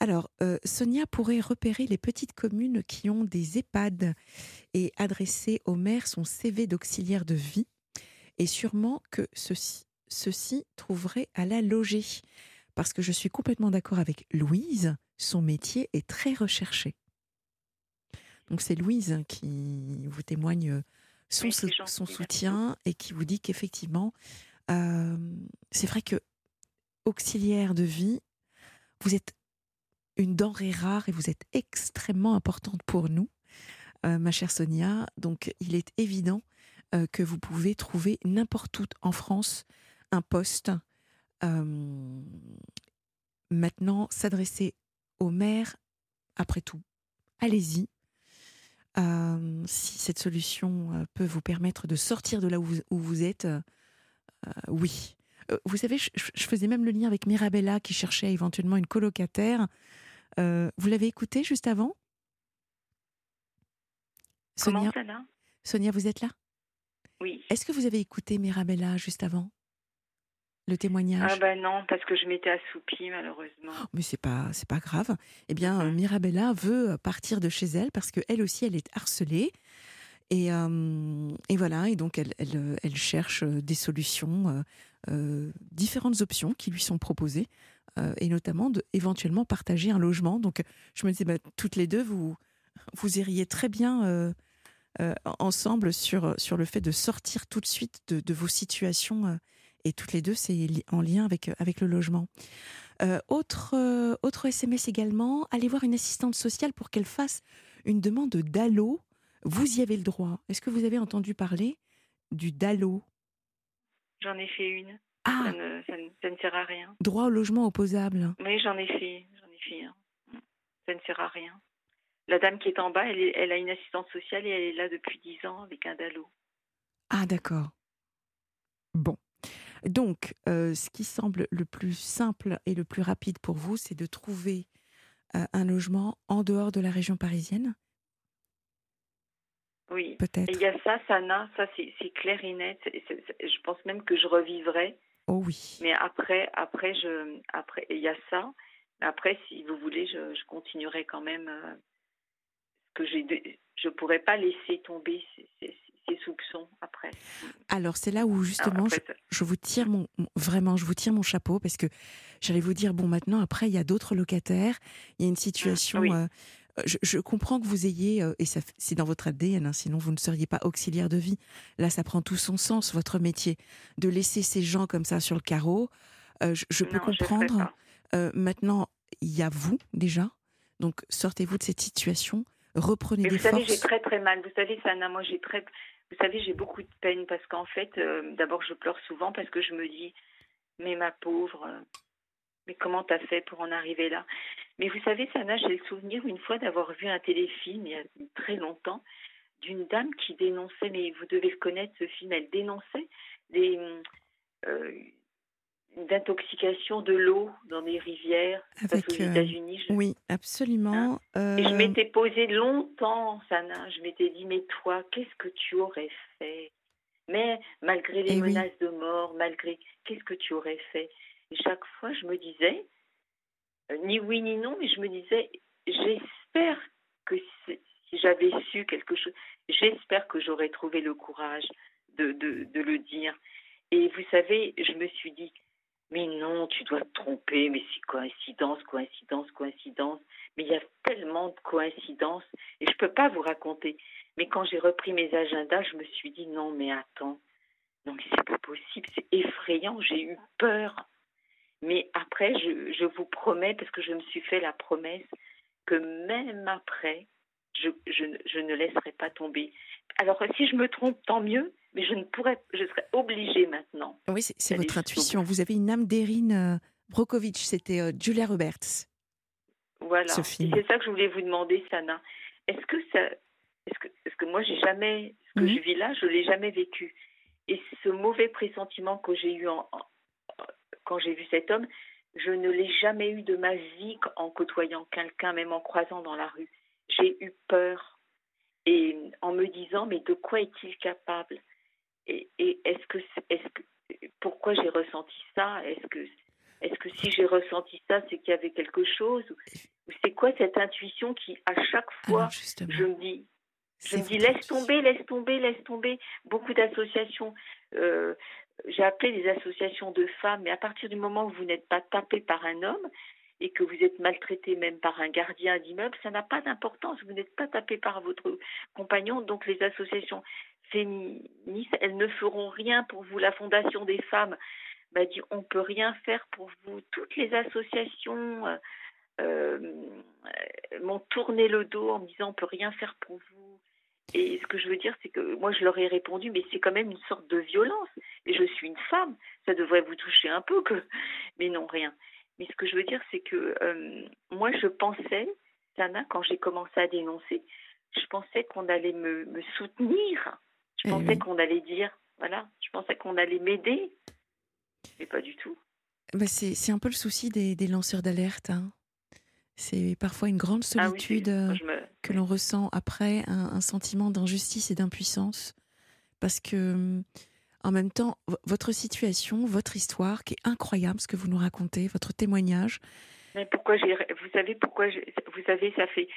alors euh, Sonia pourrait repérer les petites communes qui ont des EHPAD et adresser au maire son CV d'auxiliaire de vie et sûrement que ceci, ceci trouverait à la loger. Parce que je suis complètement d'accord avec Louise, son métier est très recherché. Donc c'est Louise qui vous témoigne son,
Oui, gentil,
son
merci
soutien et qui vous dit qu'effectivement, euh, c'est vrai que auxiliaire de vie, vous êtes une denrée rare et vous êtes extrêmement importante pour nous, euh, ma chère Sonia. Donc, il est évident euh, que vous pouvez trouver n'importe où en France un poste, euh, maintenant s'adresser au maire, après tout, allez-y. Si cette solution peut vous permettre de sortir de là où vous, êtes, euh, oui. Vous savez, je, faisais même le lien avec Mirabella qui cherchait éventuellement une colocataire. vous l'avez écouté juste avant?
Sonia,
Sonia, vous êtes là?
Oui.
Est-ce que vous avez écouté Mirabella juste avant? Le témoignage?
Ah ben non, parce que je m'étais assoupie malheureusement.
Mais c'est pas c'est pas grave. Eh bien, euh, Mirabella veut partir de chez elle parce que elle aussi elle est harcelée. Et, euh, et voilà, et donc elle, elle, elle cherche euh, des solutions, différentes options qui lui sont proposées, et notamment de éventuellement partager un logement. Donc je me disais, bah, toutes les deux, vous, vous iriez très bien ensemble sur, sur le fait de sortir tout de suite de, de vos situations et toutes les deux, c'est en lien avec, euh, avec le logement. Euh, autre, euh, autre SMS également, allez voir une assistante sociale pour qu'elle fasse une demande DALO. Vous y avez le droit. Est-ce que vous avez entendu parler du DALO
J'en ai fait une.
Ah.
Ça ne, sert à rien.
Droit au logement opposable.
Oui, j'en ai fait. J'en ai fait Ça ne sert à rien. La dame qui est en bas, elle, elle a une assistante sociale et elle est là depuis 10 ans avec un DALO.
Ah, d'accord. Bon. Donc, euh, ce qui semble le plus simple et le plus rapide pour vous, c'est de trouver euh, un logement en dehors de la région parisienne
Oui.
Peut-être.
Il y a ça, Sana, ça c'est clair et net. je pense même que je revivrai.
Oh oui.
Mais après, après, je, après, il y a ça. Après, si vous voulez, je, continuerai quand même. Euh, que j'ai, je pourrais pas laisser tomber ces, soupçons après.
Alors c'est là où justement je, vous tire mon vraiment je vous tire mon chapeau parce que j'allais vous dire bon maintenant après il y a d'autres locataires il y a une situation euh, je, comprends que vous ayez euh, et c'est dans votre ADN hein, sinon vous ne seriez pas auxiliaire de vie. Là ça prend tout son sens votre métier de laisser ces gens comme ça sur le carreau. Euh, je, peux comprendre maintenant il y a vous déjà. Donc sortez-vous de cette situation. Reprenez
Mais
des
vous
forces.
savez, j'ai très très mal. Vous savez, Sana, moi j'ai très, vous savez, j'ai beaucoup de peine parce qu'en fait, euh, d'abord, je pleure souvent parce que je me dis, mais ma pauvre, euh, mais comment t'as fait pour en arriver là? Mais vous savez, Sana, j'ai le souvenir une fois d'avoir vu un téléfilm il y a très longtemps d'une dame qui dénonçait, mais vous devez le connaître ce film, elle dénonçait des, euh, d'intoxication de l'eau dans des rivières Avec, aux euh, États-Unis.
Oui, absolument.
Hein? Et je euh, m'étais posé longtemps, Sana, je m'étais dit, mais toi, qu'est-ce que tu aurais fait? Mais malgré les eh menaces de mort, malgré, qu'est-ce que tu aurais fait? Et chaque fois, je me disais, euh, ni oui ni non, mais je me disais, j'espère que si j'avais su quelque chose, j'espère que j'aurais trouvé le courage de, le dire. Et vous savez, je me suis dit, mais non, tu dois te tromper, mais c'est coïncidence, coïncidence, coïncidence. Mais il y a tellement de coïncidences et je ne peux pas vous raconter. Mais quand j'ai repris mes agendas, je me suis dit non, mais attends, non, mais c'est pas possible, c'est effrayant, j'ai eu peur. Mais après, je, je, vous promets, parce que je me suis fait la promesse, que même après, je, je, je ne laisserai pas tomber. Alors, si je me trompe, tant mieux, mais je ne pourrais, je serais obligée maintenant.
Oui, c'est votre intuition. Vous avez une âme d'Erin euh, Brokovich, c'était euh, Julia Roberts.
Voilà. C'est ça que je voulais vous demander, Sana. Est-ce que ça, est-ce que, est-ce que moi j'ai jamais, ce que je vis là, je l'ai jamais vécu? Et ce mauvais pressentiment que j'ai eu en, quand j'ai vu cet homme, je ne l'ai jamais eu de ma vie en côtoyant quelqu'un, même en croisant dans la rue. J'ai eu peur. Et en me disant mais de quoi est-il capable? Et, est-ce que, est-ce que, pourquoi j'ai ressenti ça? Est-ce que, est-ce que si j'ai ressenti ça, c'est qu'il y avait quelque chose? Ou c'est quoi cette intuition qui, à chaque fois, je me dis, je me dis laisse tomber, laisse tomber, laisse tomber. Beaucoup d'associations, euh, j'ai appelé des associations de femmes, mais à partir du moment où vous n'êtes pas tapé par un homme et que vous êtes maltraité même par un gardien d'immeuble, ça n'a pas d'importance. Vous n'êtes pas tapé par votre compagnon, donc les associations féministes, elles ne feront rien pour vous. La Fondation des femmes m'a dit on peut rien faire pour vous. Toutes les associations euh, euh, m'ont tourné le dos en me disant on peut rien faire pour vous. Et ce que je veux dire, c'est que moi, je leur ai répondu, mais c'est quand même une sorte de violence. Et je suis une femme, ça devrait vous toucher un peu, que... mais non, rien. Mais ce que je veux dire, c'est que euh, moi, je pensais, Sana, quand j'ai commencé à dénoncer, je pensais qu'on allait me, me soutenir. Je
Eh
pensais
oui.
qu'on allait dire, voilà, je pensais qu'on allait m'aider. Mais pas du tout.
Bah, c'est un peu le souci des, des lanceurs d'alerte. hein. C'est parfois une grande
Ah oui,
solitude euh,
me...
que l'on ressent après, un, un sentiment d'injustice et d'impuissance. Parce que, hum, en même temps, votre situation, votre histoire, qui est incroyable, ce que vous nous racontez, votre témoignage,
Mais pourquoi j'ai. Vous savez pourquoi j'ai- Vous savez, ça fait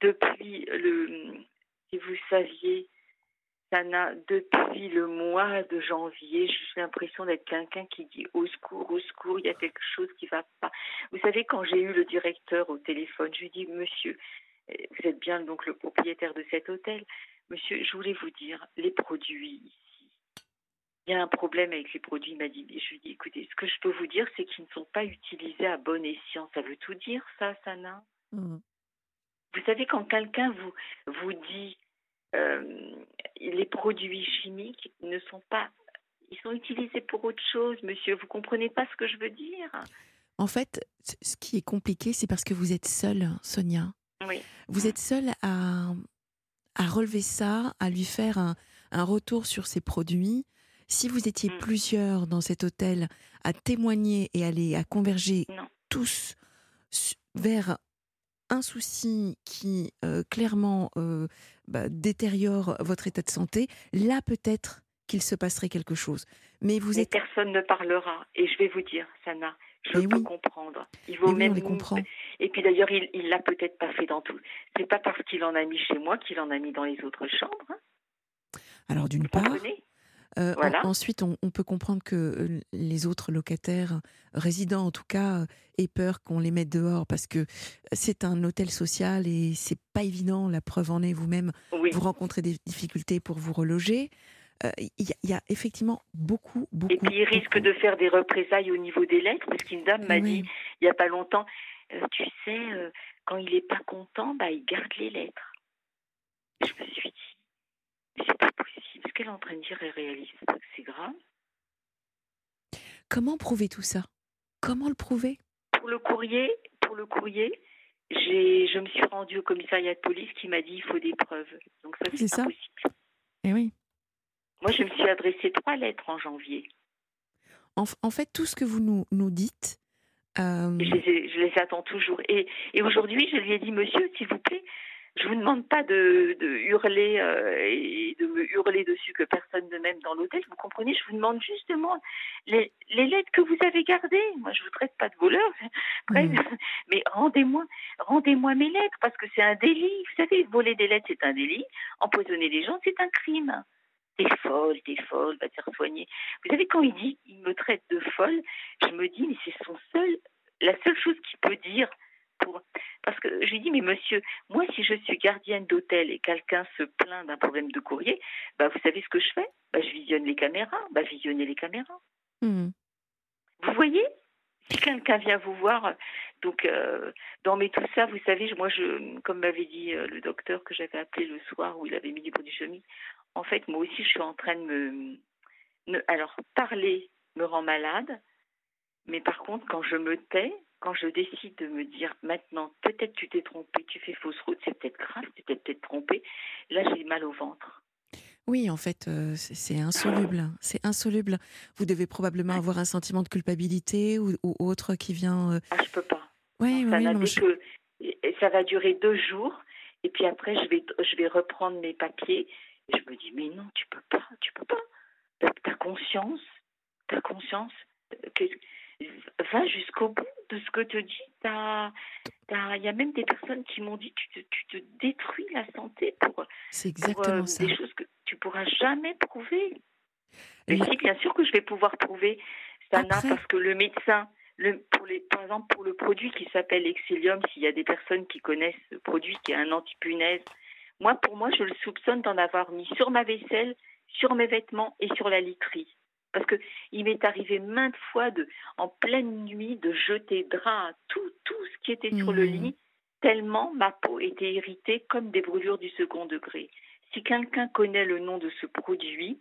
depuis le. Si vous saviez, Sana, depuis le mois de janvier, j'ai l'impression d'être quelqu'un qui dit au secours, au secours, il y a quelque chose qui va pas. Vous savez, quand j'ai eu le directeur au téléphone, je lui dis, monsieur, euh, vous êtes bien donc le propriétaire de cet hôtel, monsieur, je voulais vous dire, les produits ici. Il y a un problème avec les produits, il m'a dit. Je lui dis, écoutez, ce que je peux vous dire, c'est qu'ils ne sont pas utilisés à bon escient. Ça veut tout dire, ça, Sana? Vous savez, quand quelqu'un vous, vous dit euh, les produits chimiques ne sont pas. Ils sont utilisés pour autre chose, monsieur. Vous comprenez pas ce que je veux dire?
En fait, ce qui est compliqué, c'est parce que vous êtes seule, Sonia.
Oui.
Vous êtes seule à, à relever ça, à lui faire un, un retour sur ses produits. Si vous étiez
Mm.
plusieurs dans cet hôtel à témoigner et aller à converger
Non.
tous vers un souci qui euh, clairement euh, bah, détériore votre état de santé, là peut-être qu'il se passerait quelque chose. Mais vous
Mais
êtes...
personne ne parlera. Et je vais vous dire, Sana, je peux
oui.
comprendre. Il
Mais
vaut
oui, on
même
les comprend.
Et puis d'ailleurs, il, il l'a peut-être pas fait dans tout. C'est pas parce qu'il en a mis chez moi qu'il en a mis dans les autres chambres. hein.
Alors d'une part, Euh,
Voilà.
ensuite, on, on peut comprendre que euh, les autres locataires, résidents en tout cas, euh, aient peur qu'on les mette dehors parce que c'est un hôtel social et c'est pas évident. La preuve en est vous-même.
Oui.
Vous rencontrez des difficultés pour vous reloger. Euh, Il y, a- il y a effectivement beaucoup, beaucoup.
Et puis il risque
beaucoup-
de faire des représailles au niveau des lettres, parce qu'une dame m'a
Oui.
dit il n'y a pas longtemps, euh, tu sais, euh, quand il n'est pas content, bah, il garde les lettres. Je me suis dit, c'est pas possible. Ce qu'elle est en train de dire, pas que c'est grave.
Comment prouver tout ça? Comment le prouver?
Pour le courrier, pour le courrier, j'ai, je me suis rendue au commissariat de police qui m'a dit il faut des preuves. Donc ça,
C'est
c'est
ça.
pas possible.
Eh oui.
Moi, je me suis adressé trois lettres en janvier.
En, en fait, tout ce que vous nous, nous dites. euh,
Et Je les, ai- je les attends toujours. Et, et aujourd'hui, je lui ai dit, monsieur, s'il vous plaît, je vous demande pas de, de hurler euh, et de me hurler dessus que personne ne m'aime dans l'hôtel. Vous comprenez? Je vous demande justement les, les lettres que vous avez gardées. Moi, je vous traite pas de voleur. Bref,
Mhm.
mais rendez-moi, rendez-moi mes lettres parce que c'est un délit. Vous savez, voler des lettres, c'est un délit. Empoisonner les gens, c'est un crime. T'es folle, t'es folle, va te faire soigner. Vous savez, quand il dit, il me traite de folle, je me dis, mais c'est son seul, la seule chose qu'il peut dire pour. Parce que je lui dis, mais monsieur, moi, si je suis gardienne d'hôtel et quelqu'un se plaint d'un problème de courrier, bah, vous savez ce que je fais? Bah, Je visionne les caméras. Bah, visionnez les caméras.
hmm.
Vous voyez? Si quelqu'un vient vous voir, donc euh, dans mes tout ça, vous savez, moi, je, comme m'avait dit euh, le docteur que j'avais appelé le soir où il avait mis des produits chemise, en fait, moi aussi, je suis en train de me, me- alors parler me rend malade, mais par contre, quand je me tais, quand je décide de me dire maintenant, peut-être tu t'es trompé, tu fais fausse route, c'est peut-être grave, tu t'es peut-être trompé, là, j'ai mal au ventre.
Oui, en fait, euh, c'est insoluble. C'est insoluble. Vous devez probablement avoir un sentiment de culpabilité ou, ou autre qui vient. euh,
Ah, je peux pas.
Ouais,
ça
oui, non, je-
que ça va durer deux jours et puis après je vais je vais reprendre mes papiers et je me dis mais non tu peux pas tu peux pas t'as conscience t'as conscience que- va jusqu'au bout de ce que te dit il y a même des personnes qui m'ont dit tu te, tu te détruis la santé pour, euh,
ça.
des choses que tu pourras jamais prouver
La-
si, bien sûr que je vais pouvoir prouver, Sana,
Après-
parce que le médecin, le, pour les, par exemple, pour le produit qui s'appelle Excellium, s'il y a des personnes qui connaissent ce produit qui est un antipunaise, moi, pour moi, je le soupçonne d'en avoir mis sur ma vaisselle, sur mes vêtements et sur la literie. Parce que il m'est arrivé maintes fois de, en pleine nuit, de jeter draps, tout, tout ce qui était sur le
Mhm.
lit, tellement ma peau était irritée comme des brûlures du second degré. Si quelqu'un connaît le nom de ce produit,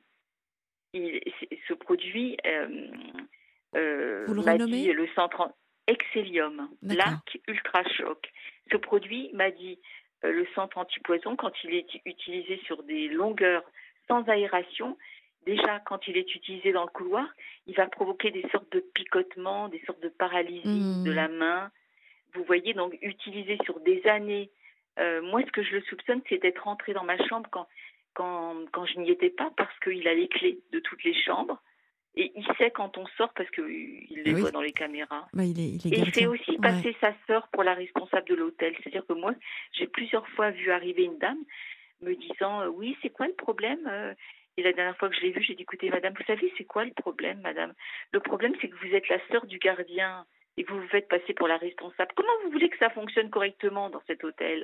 il- ce produit euh, euh,
Vous le
dit le 130. Excellium, lac ultra choc. Ce produit m'a dit euh, le centre antipoison quand il est utilisé sur des longueurs sans aération. Déjà, quand il est utilisé dans le couloir, il va provoquer des sortes de picotements, des sortes de paralysie
Mhm.
de la main. Vous voyez, donc utilisé sur des années. Euh, moi, ce que je le soupçonne, c'est d'être rentré dans ma chambre quand, quand, quand je n'y étais pas, parce qu'il a les clés de toutes les chambres. Et il sait quand on sort, parce qu'il les
Oui.
voit dans les caméras.
Bah, il est, il est
Et il fait aussi
Ouais.
passer sa sœur pour la responsable de l'hôtel. C'est-à-dire que moi, j'ai plusieurs fois vu arriver une dame me disant euh, Oui, c'est quoi le problème Euh, Et la dernière fois que je l'ai vue, j'ai dit Écoutez, madame, vous savez, c'est quoi le problème, madame? Le problème, c'est que vous êtes la sœur du gardien et vous vous faites passer pour la responsable. Comment vous voulez que ça fonctionne correctement dans cet hôtel?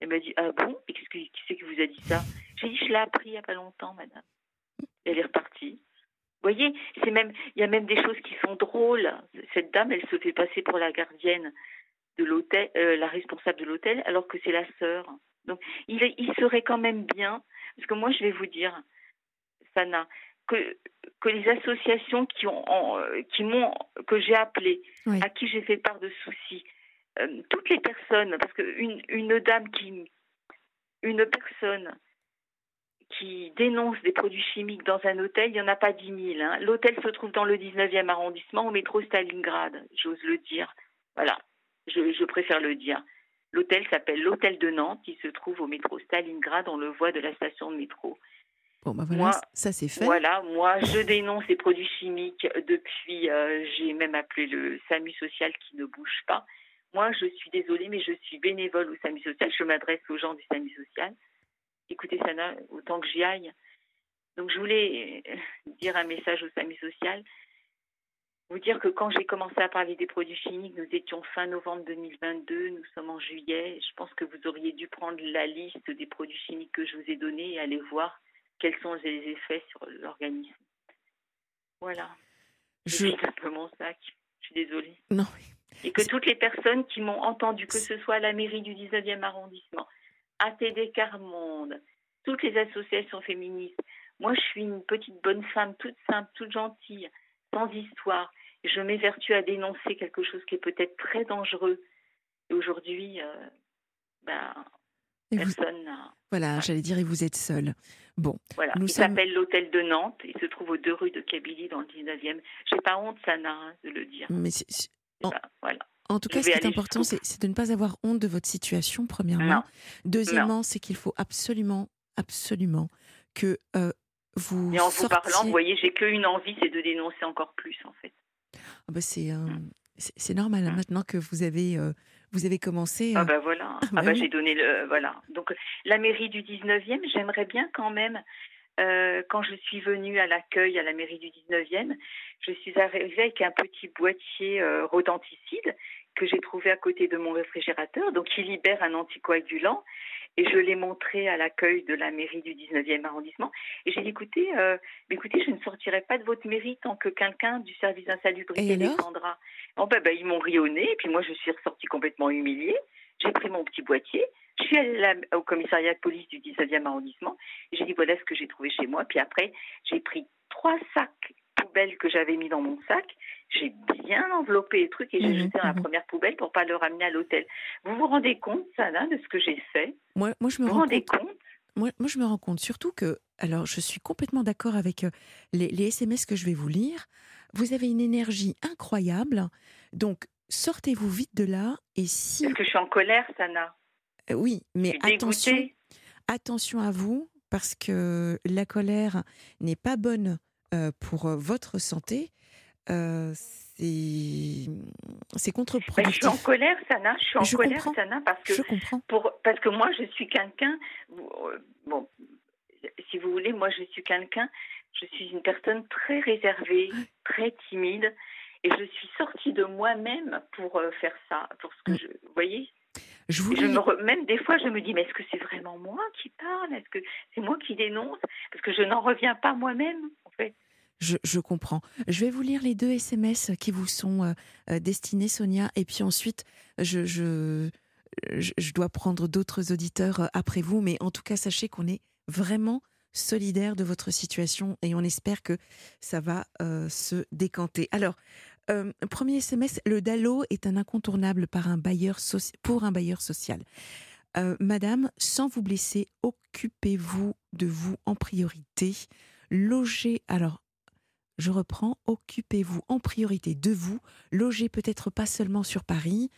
Elle m'a dit Ah bon? Et qui c'est qui vous a dit ça? J'ai dit Je l'ai appris il n'y a pas longtemps, madame. Elle est repartie. Vous voyez, c'est même, il y a même des choses qui sont drôles. Cette dame, elle se fait passer pour la gardienne de l'hôtel, euh, la responsable de l'hôtel, alors que c'est la sœur. Donc, il, il serait quand même bien, parce que moi, je vais vous dire, Sana, que, que les associations qui ont, en- euh, qui m'ont, que j'ai appelées,
Oui.
à qui j'ai fait part de soucis, euh, toutes les personnes, parce qu'une une dame qui, une personne qui dénonce des produits chimiques dans un hôtel, il n'y en a pas 10 000. hein. L'hôtel se trouve dans le 19e arrondissement, au métro Stalingrad, j'ose le dire. Voilà, je, je préfère le dire. L'hôtel s'appelle l'Hôtel de Nantes, il se trouve au métro Stalingrad, on le voit de la station de métro.
Bon, bah voilà,
Moi,
ça c'est fait.
Voilà, moi je dénonce les produits chimiques depuis, euh, j'ai même appelé le SAMU social qui ne bouge pas. Moi je suis désolée, mais je suis bénévole au SAMU social, je m'adresse aux gens du SAMU social. Écoutez Sana, autant que j'y aille. Donc je voulais euh, dire un message au SAMU social, vous dire que quand j'ai commencé à parler des produits chimiques, nous étions fin novembre 2022, nous sommes en juillet. Je pense que vous auriez dû prendre la liste des produits chimiques que je vous ai donnés et aller voir quels sont les effets sur l'organisme. Voilà.
Je...
C'est simplement ça. Je suis désolée.
Non.
Et que toutes les personnes qui m'ont entendu, que ce soit à la mairie du 19e arrondissement, ATD Carmonde, toutes les associations féministes, moi je suis une petite bonne femme, toute simple, toute gentille, sans histoire. Et je m'évertue à dénoncer quelque chose qui est peut-être très dangereux. Et aujourd'hui, euh, ben,
vous-
personne n'a.
Voilà, j'allais dire, et vous êtes seul. Bon,
Voilà.
Nous
il
sommes-
s'appelle l'hôtel de Nantes. Il se trouve aux deux rues de Kabylie dans le 19e. J'ai pas honte, Sana, hein, de le dire.
mais c'est-
pas- voilà.
en tout cas, ce qui est important, c'est c'est de ne pas avoir honte de votre situation, premièrement.
Non.
Deuxièmement, c'est qu'il faut absolument, absolument que euh, vous
Et en vous parlant, vous voyez, j'ai qu'une envie, c'est de dénoncer encore plus, en fait.
Ah bah, c'est euh, c'est c'est normal, hein,
Mm.
maintenant que vous avez, euh, vous avez commencé...
Ah
euh,
ben voilà.
Ah
Ah
bah
bah
oui.
j'ai donné le voilà. Donc la mairie du 19e, j'aimerais bien quand même euh, quand je suis venue à l'accueil à la mairie du 19e, je suis arrivée avec un petit boîtier euh, rodenticide que j'ai trouvé à côté de mon réfrigérateur, donc qui libère un anticoagulant. Et je l'ai montré à l'accueil de la mairie du 19e arrondissement. Et j'ai dit, écoutez, euh, mais écoutez, je ne sortirai pas de votre mairie tant que quelqu'un du service d'insalubrité descendra. Bon, ben, ben, ils m'ont ri au nez, et puis moi, je suis ressortie complètement humiliée. J'ai pris mon petit boîtier, je suis allée là- au commissariat de police du 19e arrondissement, et j'ai dit, voilà ce que j'ai trouvé chez moi. Puis après, j'ai pris trois sacs que j'avais mis dans mon sac, j'ai bien enveloppé les trucs et j'ai
Mhm,
jeté dans la
mhm.
première poubelle pour pas le ramener à l'hôtel. Vous vous rendez compte, Sana, de ce que j'ai fait?
Moi, moi, je me
Vous vous
rends
rendez
compte
compte?
Moi, moi, je me rends compte surtout que, alors, je suis complètement d'accord avec euh, les, les SMS que je vais vous lire. Vous avez une énergie incroyable. Donc, sortez-vous vite de là. Et si.
Est-ce que je suis en colère, Sana
Euh, oui, mais attention, attention à vous, parce que la colère n'est pas bonne pour euh, votre santé. Euh, c'est c'est
Ben, je suis
contre-productif.
en colère, Sana. Je suis en
Je
colère,
comprends.
Sana, parce que
Je comprends.
pour parce que moi je suis quelqu'un euh, bon si vous voulez moi je suis quelqu'un je suis une personne très réservée très timide et je suis sortie de moi-même pour euh, faire ça pour ce que
Mm.
je vous voyez?
Je
Et
voulais.
je me re- même des fois je me dis mais est-ce que c'est vraiment moi qui parle? Est-ce que c'est moi qui dénonce? Parce que je n'en reviens pas moi-même en fait
Je, je comprends. Je vais vous lire les deux SMS qui vous sont euh, euh, destinés, Sonia, et puis ensuite, je, je, je, je dois prendre d'autres auditeurs euh, après vous, mais en tout cas, sachez qu'on est vraiment solidaire de votre situation et on espère que ça va euh, se décanter. Alors, premier SMS, le DALO est un incontournable pour un bailleur social. Madame, sans vous blesser, occupez-vous de vous en priorité. Logez, alors, je reprends, occupez-vous en priorité de vous. Logez peut-être pas seulement sur Paris.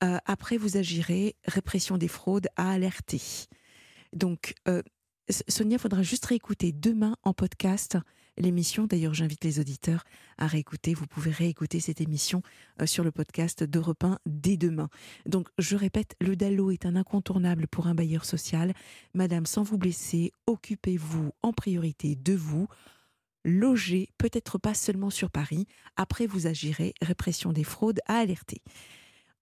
Après, vous agirez. Répression des fraudes à alerter. Donc, Sonia, faudra juste réécouter demain en podcast l'émission. D'ailleurs, j'invite les auditeurs à réécouter. Vous pouvez réécouter cette émission euh, sur le podcast d'Europe 1 dès demain. Donc, je répète, le DALO est un incontournable pour un bailleur social. Madame, sans vous blesser, occupez-vous en priorité de vous. Logez, peut-être pas seulement sur Paris. Après, vous agirez. Répression des fraudes à alerter.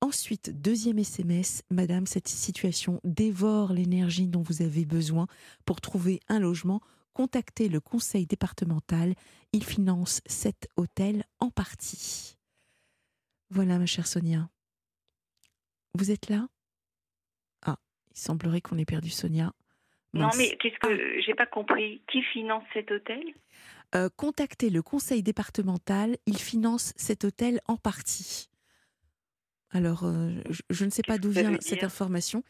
Ensuite, deuxième SMS, Madame, cette situation dévore l'énergie dont vous avez besoin pour trouver un logement contactez le conseil départemental. Il finance cet hôtel en partie. Voilà, ma chère Sonia. Vous êtes là? Ah, il semblerait qu'on ait perdu Sonia.
Non, mais qu'est-ce que ah. j'ai pas compris? Qui finance cet hôtel
euh, Contactez le conseil départemental. Il finance cet hôtel en partie. Alors, euh, je, ne sais pas d'où vient cette information.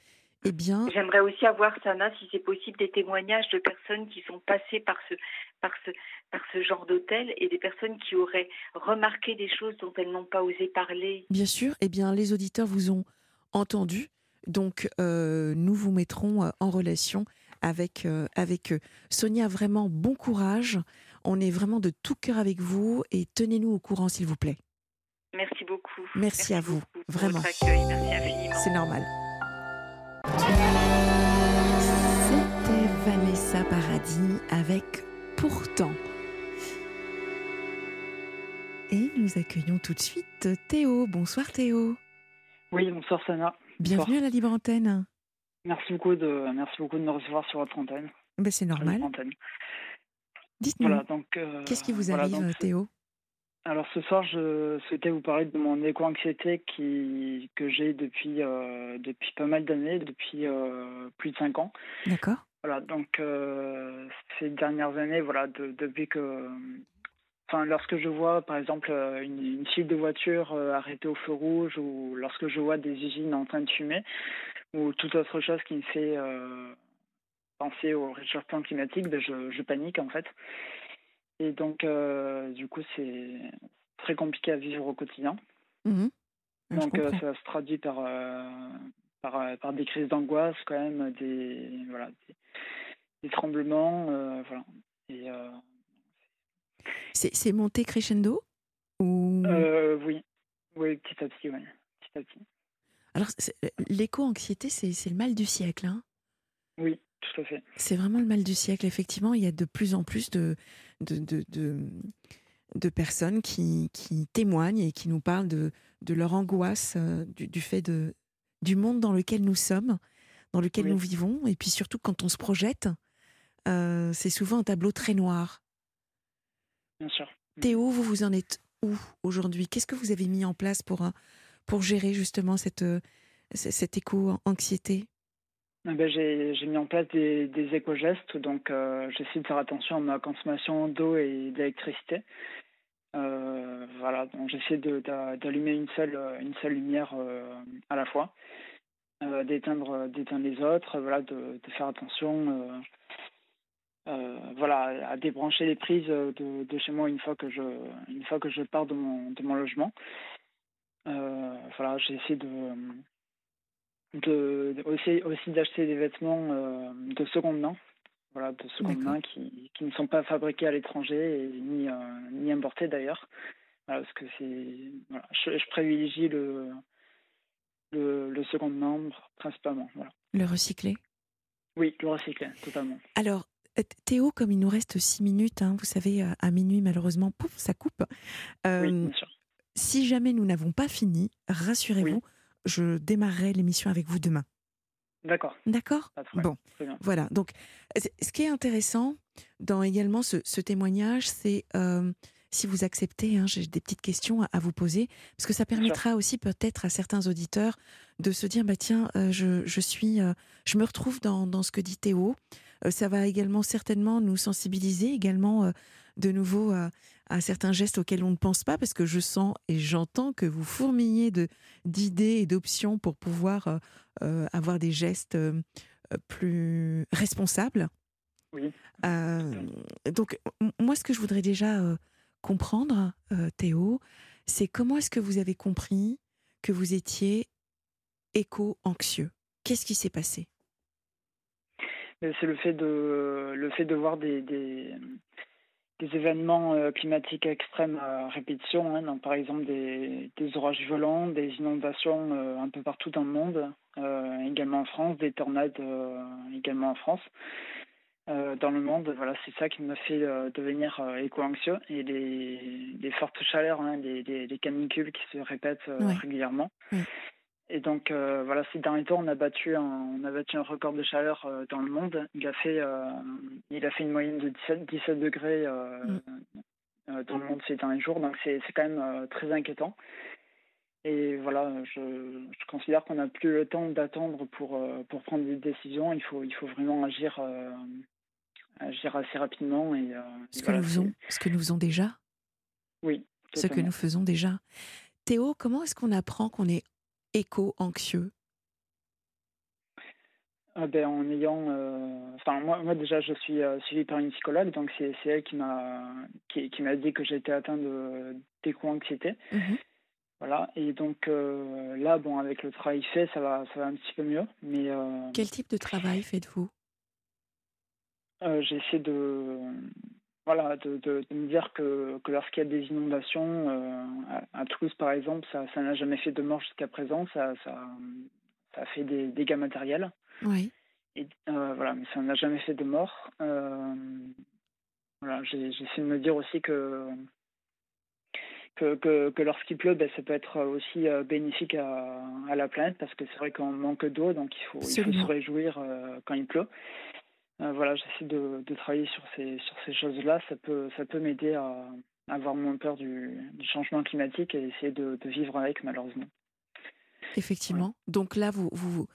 Eh bien,
j'aimerais aussi avoir Sana, si c'est possible, des témoignages de personnes qui sont passées par ce par ce par ce genre d'hôtel et des personnes qui auraient remarqué des choses dont elles n'ont pas osé parler.
Bien sûr. Eh bien, les auditeurs vous ont entendu. Donc, euh, nous vous mettrons euh, en relation avec, euh, avec eux. Sonia, vraiment bon courage. On est vraiment de tout cœur avec vous et tenez-nous au courant, s'il vous plaît.
Merci beaucoup.
Merci, à vous, vraiment. C'est normal. C'était Vanessa Paradis avec Pourtant. Et nous accueillons tout de suite Théo. Bonsoir Théo.
Oui, bonsoir Sana.
Bienvenue à la Libre Antenne.
Merci beaucoup de, merci beaucoup de me recevoir sur votre antenne.
Ben, c'est normal. Dites-nous,
euh,
qu'est-ce qui vous arrive Théo?
Alors ce soir, je souhaitais vous parler de mon éco-anxiété qui, que j'ai depuis, euh, depuis pas mal d'années, depuis euh, plus de 5 ans.
D'accord.
Voilà, donc euh, ces dernières années, voilà, depuis que. Enfin, lorsque je vois, par exemple, une, une file de voitures arrêtée au feu rouge ou lorsque je vois des usines en train de fumer ou toute autre chose qui me fait penser au réchauffement climatique, ben je, je panique en fait. Et donc, euh, du coup, c'est très compliqué à vivre au quotidien.
Mmh
donc, euh, ça se traduit par, euh, par, par, des crises d'angoisse, quand même, des, voilà, des, tremblements. voilà. Et,
c'est monté crescendo ou...
Oui, oui, petit à petit, oui. Petit à petit.
Alors, l'éco-anxiété, c'est le mal du siècle, hein
Oui, tout à fait.
C'est vraiment le mal du siècle, effectivement. Il y a de plus en plus de, de, de, de, personnes qui, qui, témoignent et qui nous parlent de, de leur angoisse euh, du, du, fait de, du monde dans lequel nous sommes, dans lequel nous vivons. Et puis surtout, quand on se projette, euh, c'est souvent un tableau très noir.
Bien sûr.
Théo, vous vous en êtes où aujourd'hui? Qu'est-ce que vous avez mis en place pour, pour gérer justement cette, cette éco-anxiété
ben, j'ai mis en place des, éco-gestes, donc euh, j'essaie de faire attention à ma consommation d'eau et d'électricité. Euh, voilà, donc j'essaie d'allumer une seule, une seule lumière euh, à la fois, d'éteindre les autres, voilà, de, de faire attention voilà, à débrancher les prises de, de, chez moi une fois que je, une fois que je pars de mon, de mon logement. voilà, j'essaie de de, aussi, aussi d'acheter des vêtements euh, de seconde main, voilà, de seconde main qui, qui, ne sont pas fabriqués à l'étranger ni, euh, ni importés d'ailleurs. parce que c'est, voilà, je, privilégie le, le, le seconde main principalement. Voilà.
Le recyclé
Oui, le recyclé, totalement.
Alors, euh, Théo, comme il nous reste six minutes, hein, vous savez, à minuit, malheureusement, pouf, ça coupe.
oui, bien sûr.
Si jamais nous n'avons pas fini, rassurez-vous, je démarrerai l'émission avec vous demain.
D'accord.
D'accord? Bon, voilà. Donc, ce qui est intéressant dans également ce, témoignage, c'est euh, si vous acceptez, hein, j'ai des petites questions à, vous poser, parce que ça permettra aussi peut-être à certains auditeurs de se dire, bah tiens, euh, je, suis, euh, je me retrouve dans, dans, ce que dit Théo. ça va également certainement nous sensibiliser également de nouveau à, certains gestes auxquels on ne pense pas, parce que je sens et j'entends que vous fourmillez d'idées et d'options pour pouvoir avoir des gestes plus responsables.
Oui.
donc, moi, ce que je voudrais déjà comprendre, Théo, c'est comment est-ce que vous avez compris que vous étiez éco-anxieux? Qu'est-ce qui s'est passé?
C'est le fait de le fait de voir des, des, événements euh, climatiques extrêmes à répétition, hein, par exemple des, des, orages violents, des inondations euh, un peu partout dans le monde, euh, également en France, des tornades également en France. dans le monde, voilà, c'est ça qui m'a fait devenir éco-anxieux et les, les fortes chaleurs, hein, les, les, canicules qui se répètent régulièrement. Et donc euh, voilà, ces derniers temps, on a battu un, on a battu un record de chaleur euh, dans le monde. Il a fait, euh, il a fait une moyenne de 17, 17 degrés mm. dans le monde ces derniers jours. Donc c'est quand même très inquiétant. Et voilà, je, je considère qu'on n'a plus le temps d'attendre pour pour prendre des décisions. Il faut il faut vraiment agir agir assez rapidement et
ce que nous faisons, ce que nous faisons déjà?
Oui.
Ce que nous faisons déjà? Théo, comment est-ce qu'on apprend qu'on est éco-anxieux?
Ah ben, en ayant, euh, enfin moi, moi déjà je suis euh, suivi par une psychologue donc c'est elle qui m'a qui, qui dit que j'étais atteint d'éco-anxiété. Mhm. Voilà et donc euh, là bon avec le travail fait ça va ça va un petit peu mieux mais.
Quel type de travail faites-vous?
J'essaie de voilà, de, de, me dire que, que lorsqu'il y a des inondations, euh, à, Toulouse par exemple, ça n'a jamais fait de mort jusqu'à présent, ça, ça, ça, a fait des dégâts matériels.
Oui.
Et, euh, voilà, mais ça n'a jamais fait de mort. Euh, voilà, j'essaie de me dire aussi que que, que, que lorsqu'il pleut, ben, ça peut être aussi bénéfique à, à, la planète parce que c'est vrai qu'on manque d'eau, donc il faut, il faut se réjouir quand il pleut. Euh, voilà, j'essaie de, de, travailler sur ces, sur ces choses-là. Ça peut, ça peut m'aider à, avoir moins peur du, du, changement climatique et essayer de, de vivre avec, malheureusement.
Effectivement. Donc là, vous, vous,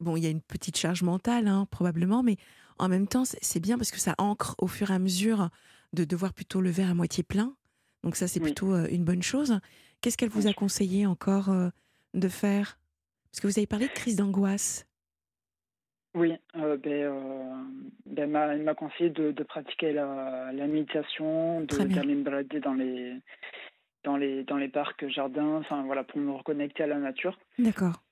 bon, il y a une petite charge mentale, hein, probablement, mais en même temps, c'est bien parce que ça ancre au fur et à mesure de, de voir plutôt le verre à moitié plein. Donc ça, c'est plutôt euh, une bonne chose. Qu'est-ce qu'elle vous a conseillé encore euh, de faire? Parce que vous avez parlé de crise d'angoisse.
Oui, euh, ben, euh, ben m'a conseillé de, de pratiquer la, la méditation, d'aller me balader dans les, dans les, dans les parcs, jardins, enfin voilà, pour me reconnecter à la nature.
D'accord.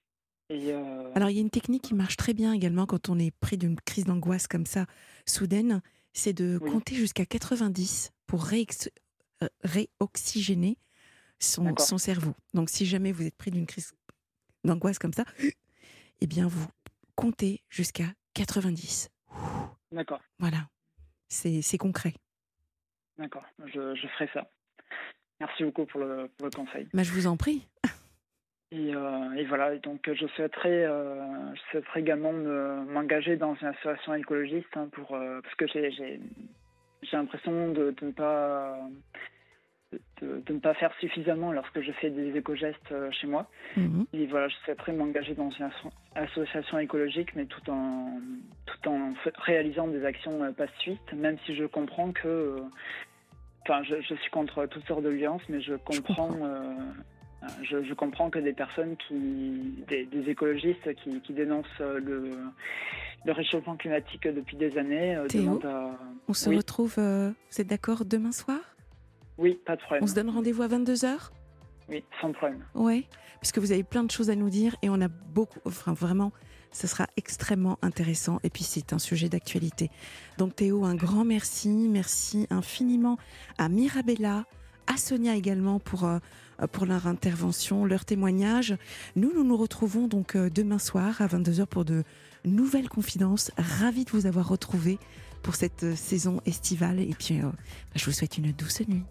Euh, Alors il y a une technique qui marche très bien également quand on est pris d'une crise d'angoisse comme ça, soudaine, c'est de compter jusqu'à 90 pour réoxygéner son, son cerveau. Donc si jamais vous êtes pris d'une crise d'angoisse comme ça, eh bien vous compter jusqu'à 90.
D'accord.
Voilà, c'est concret.
D'accord, je, je, ferai ça. Merci beaucoup pour le, pour le conseil.
Bah, je vous en prie.
Et, euh, et, voilà, donc je souhaiterais, euh, je souhaiterais également m'engager dans une association écologiste hein, pour, euh, parce que j'ai l'impression de, de, ne pas de, ne pas faire suffisamment lorsque je fais des éco-gestes euh, chez moi. Mhm. Et voilà, je souhaiterais m'engager dans une association écologique, mais tout en, tout en réalisant des actions euh, pacifistes, même si je comprends que. Euh, enfin, je, suis contre toutes sortes de violences, mais je comprends. Je, comprends que des personnes qui, des, écologistes qui, qui dénoncent le, le, réchauffement climatique depuis des années.
Théo, on se retrouve, vous êtes d'accord, demain soir?
Oui, pas de problème.
On se donne rendez-vous à 22h
Oui, sans problème.
Oui, puisque vous avez plein de choses à nous dire et on a beaucoup, enfin vraiment, ce sera extrêmement intéressant et puis c'est un sujet d'actualité. Donc Théo, un grand merci, merci infiniment à Mirabella, à Sonia également pour, euh, pour leur intervention, leur témoignage. Nous, nous nous retrouvons donc euh, demain soir à 22h pour de nouvelles confidences. Ravi de vous avoir retrouvé pour cette euh, saison estivale et puis je vous souhaite une douce nuit.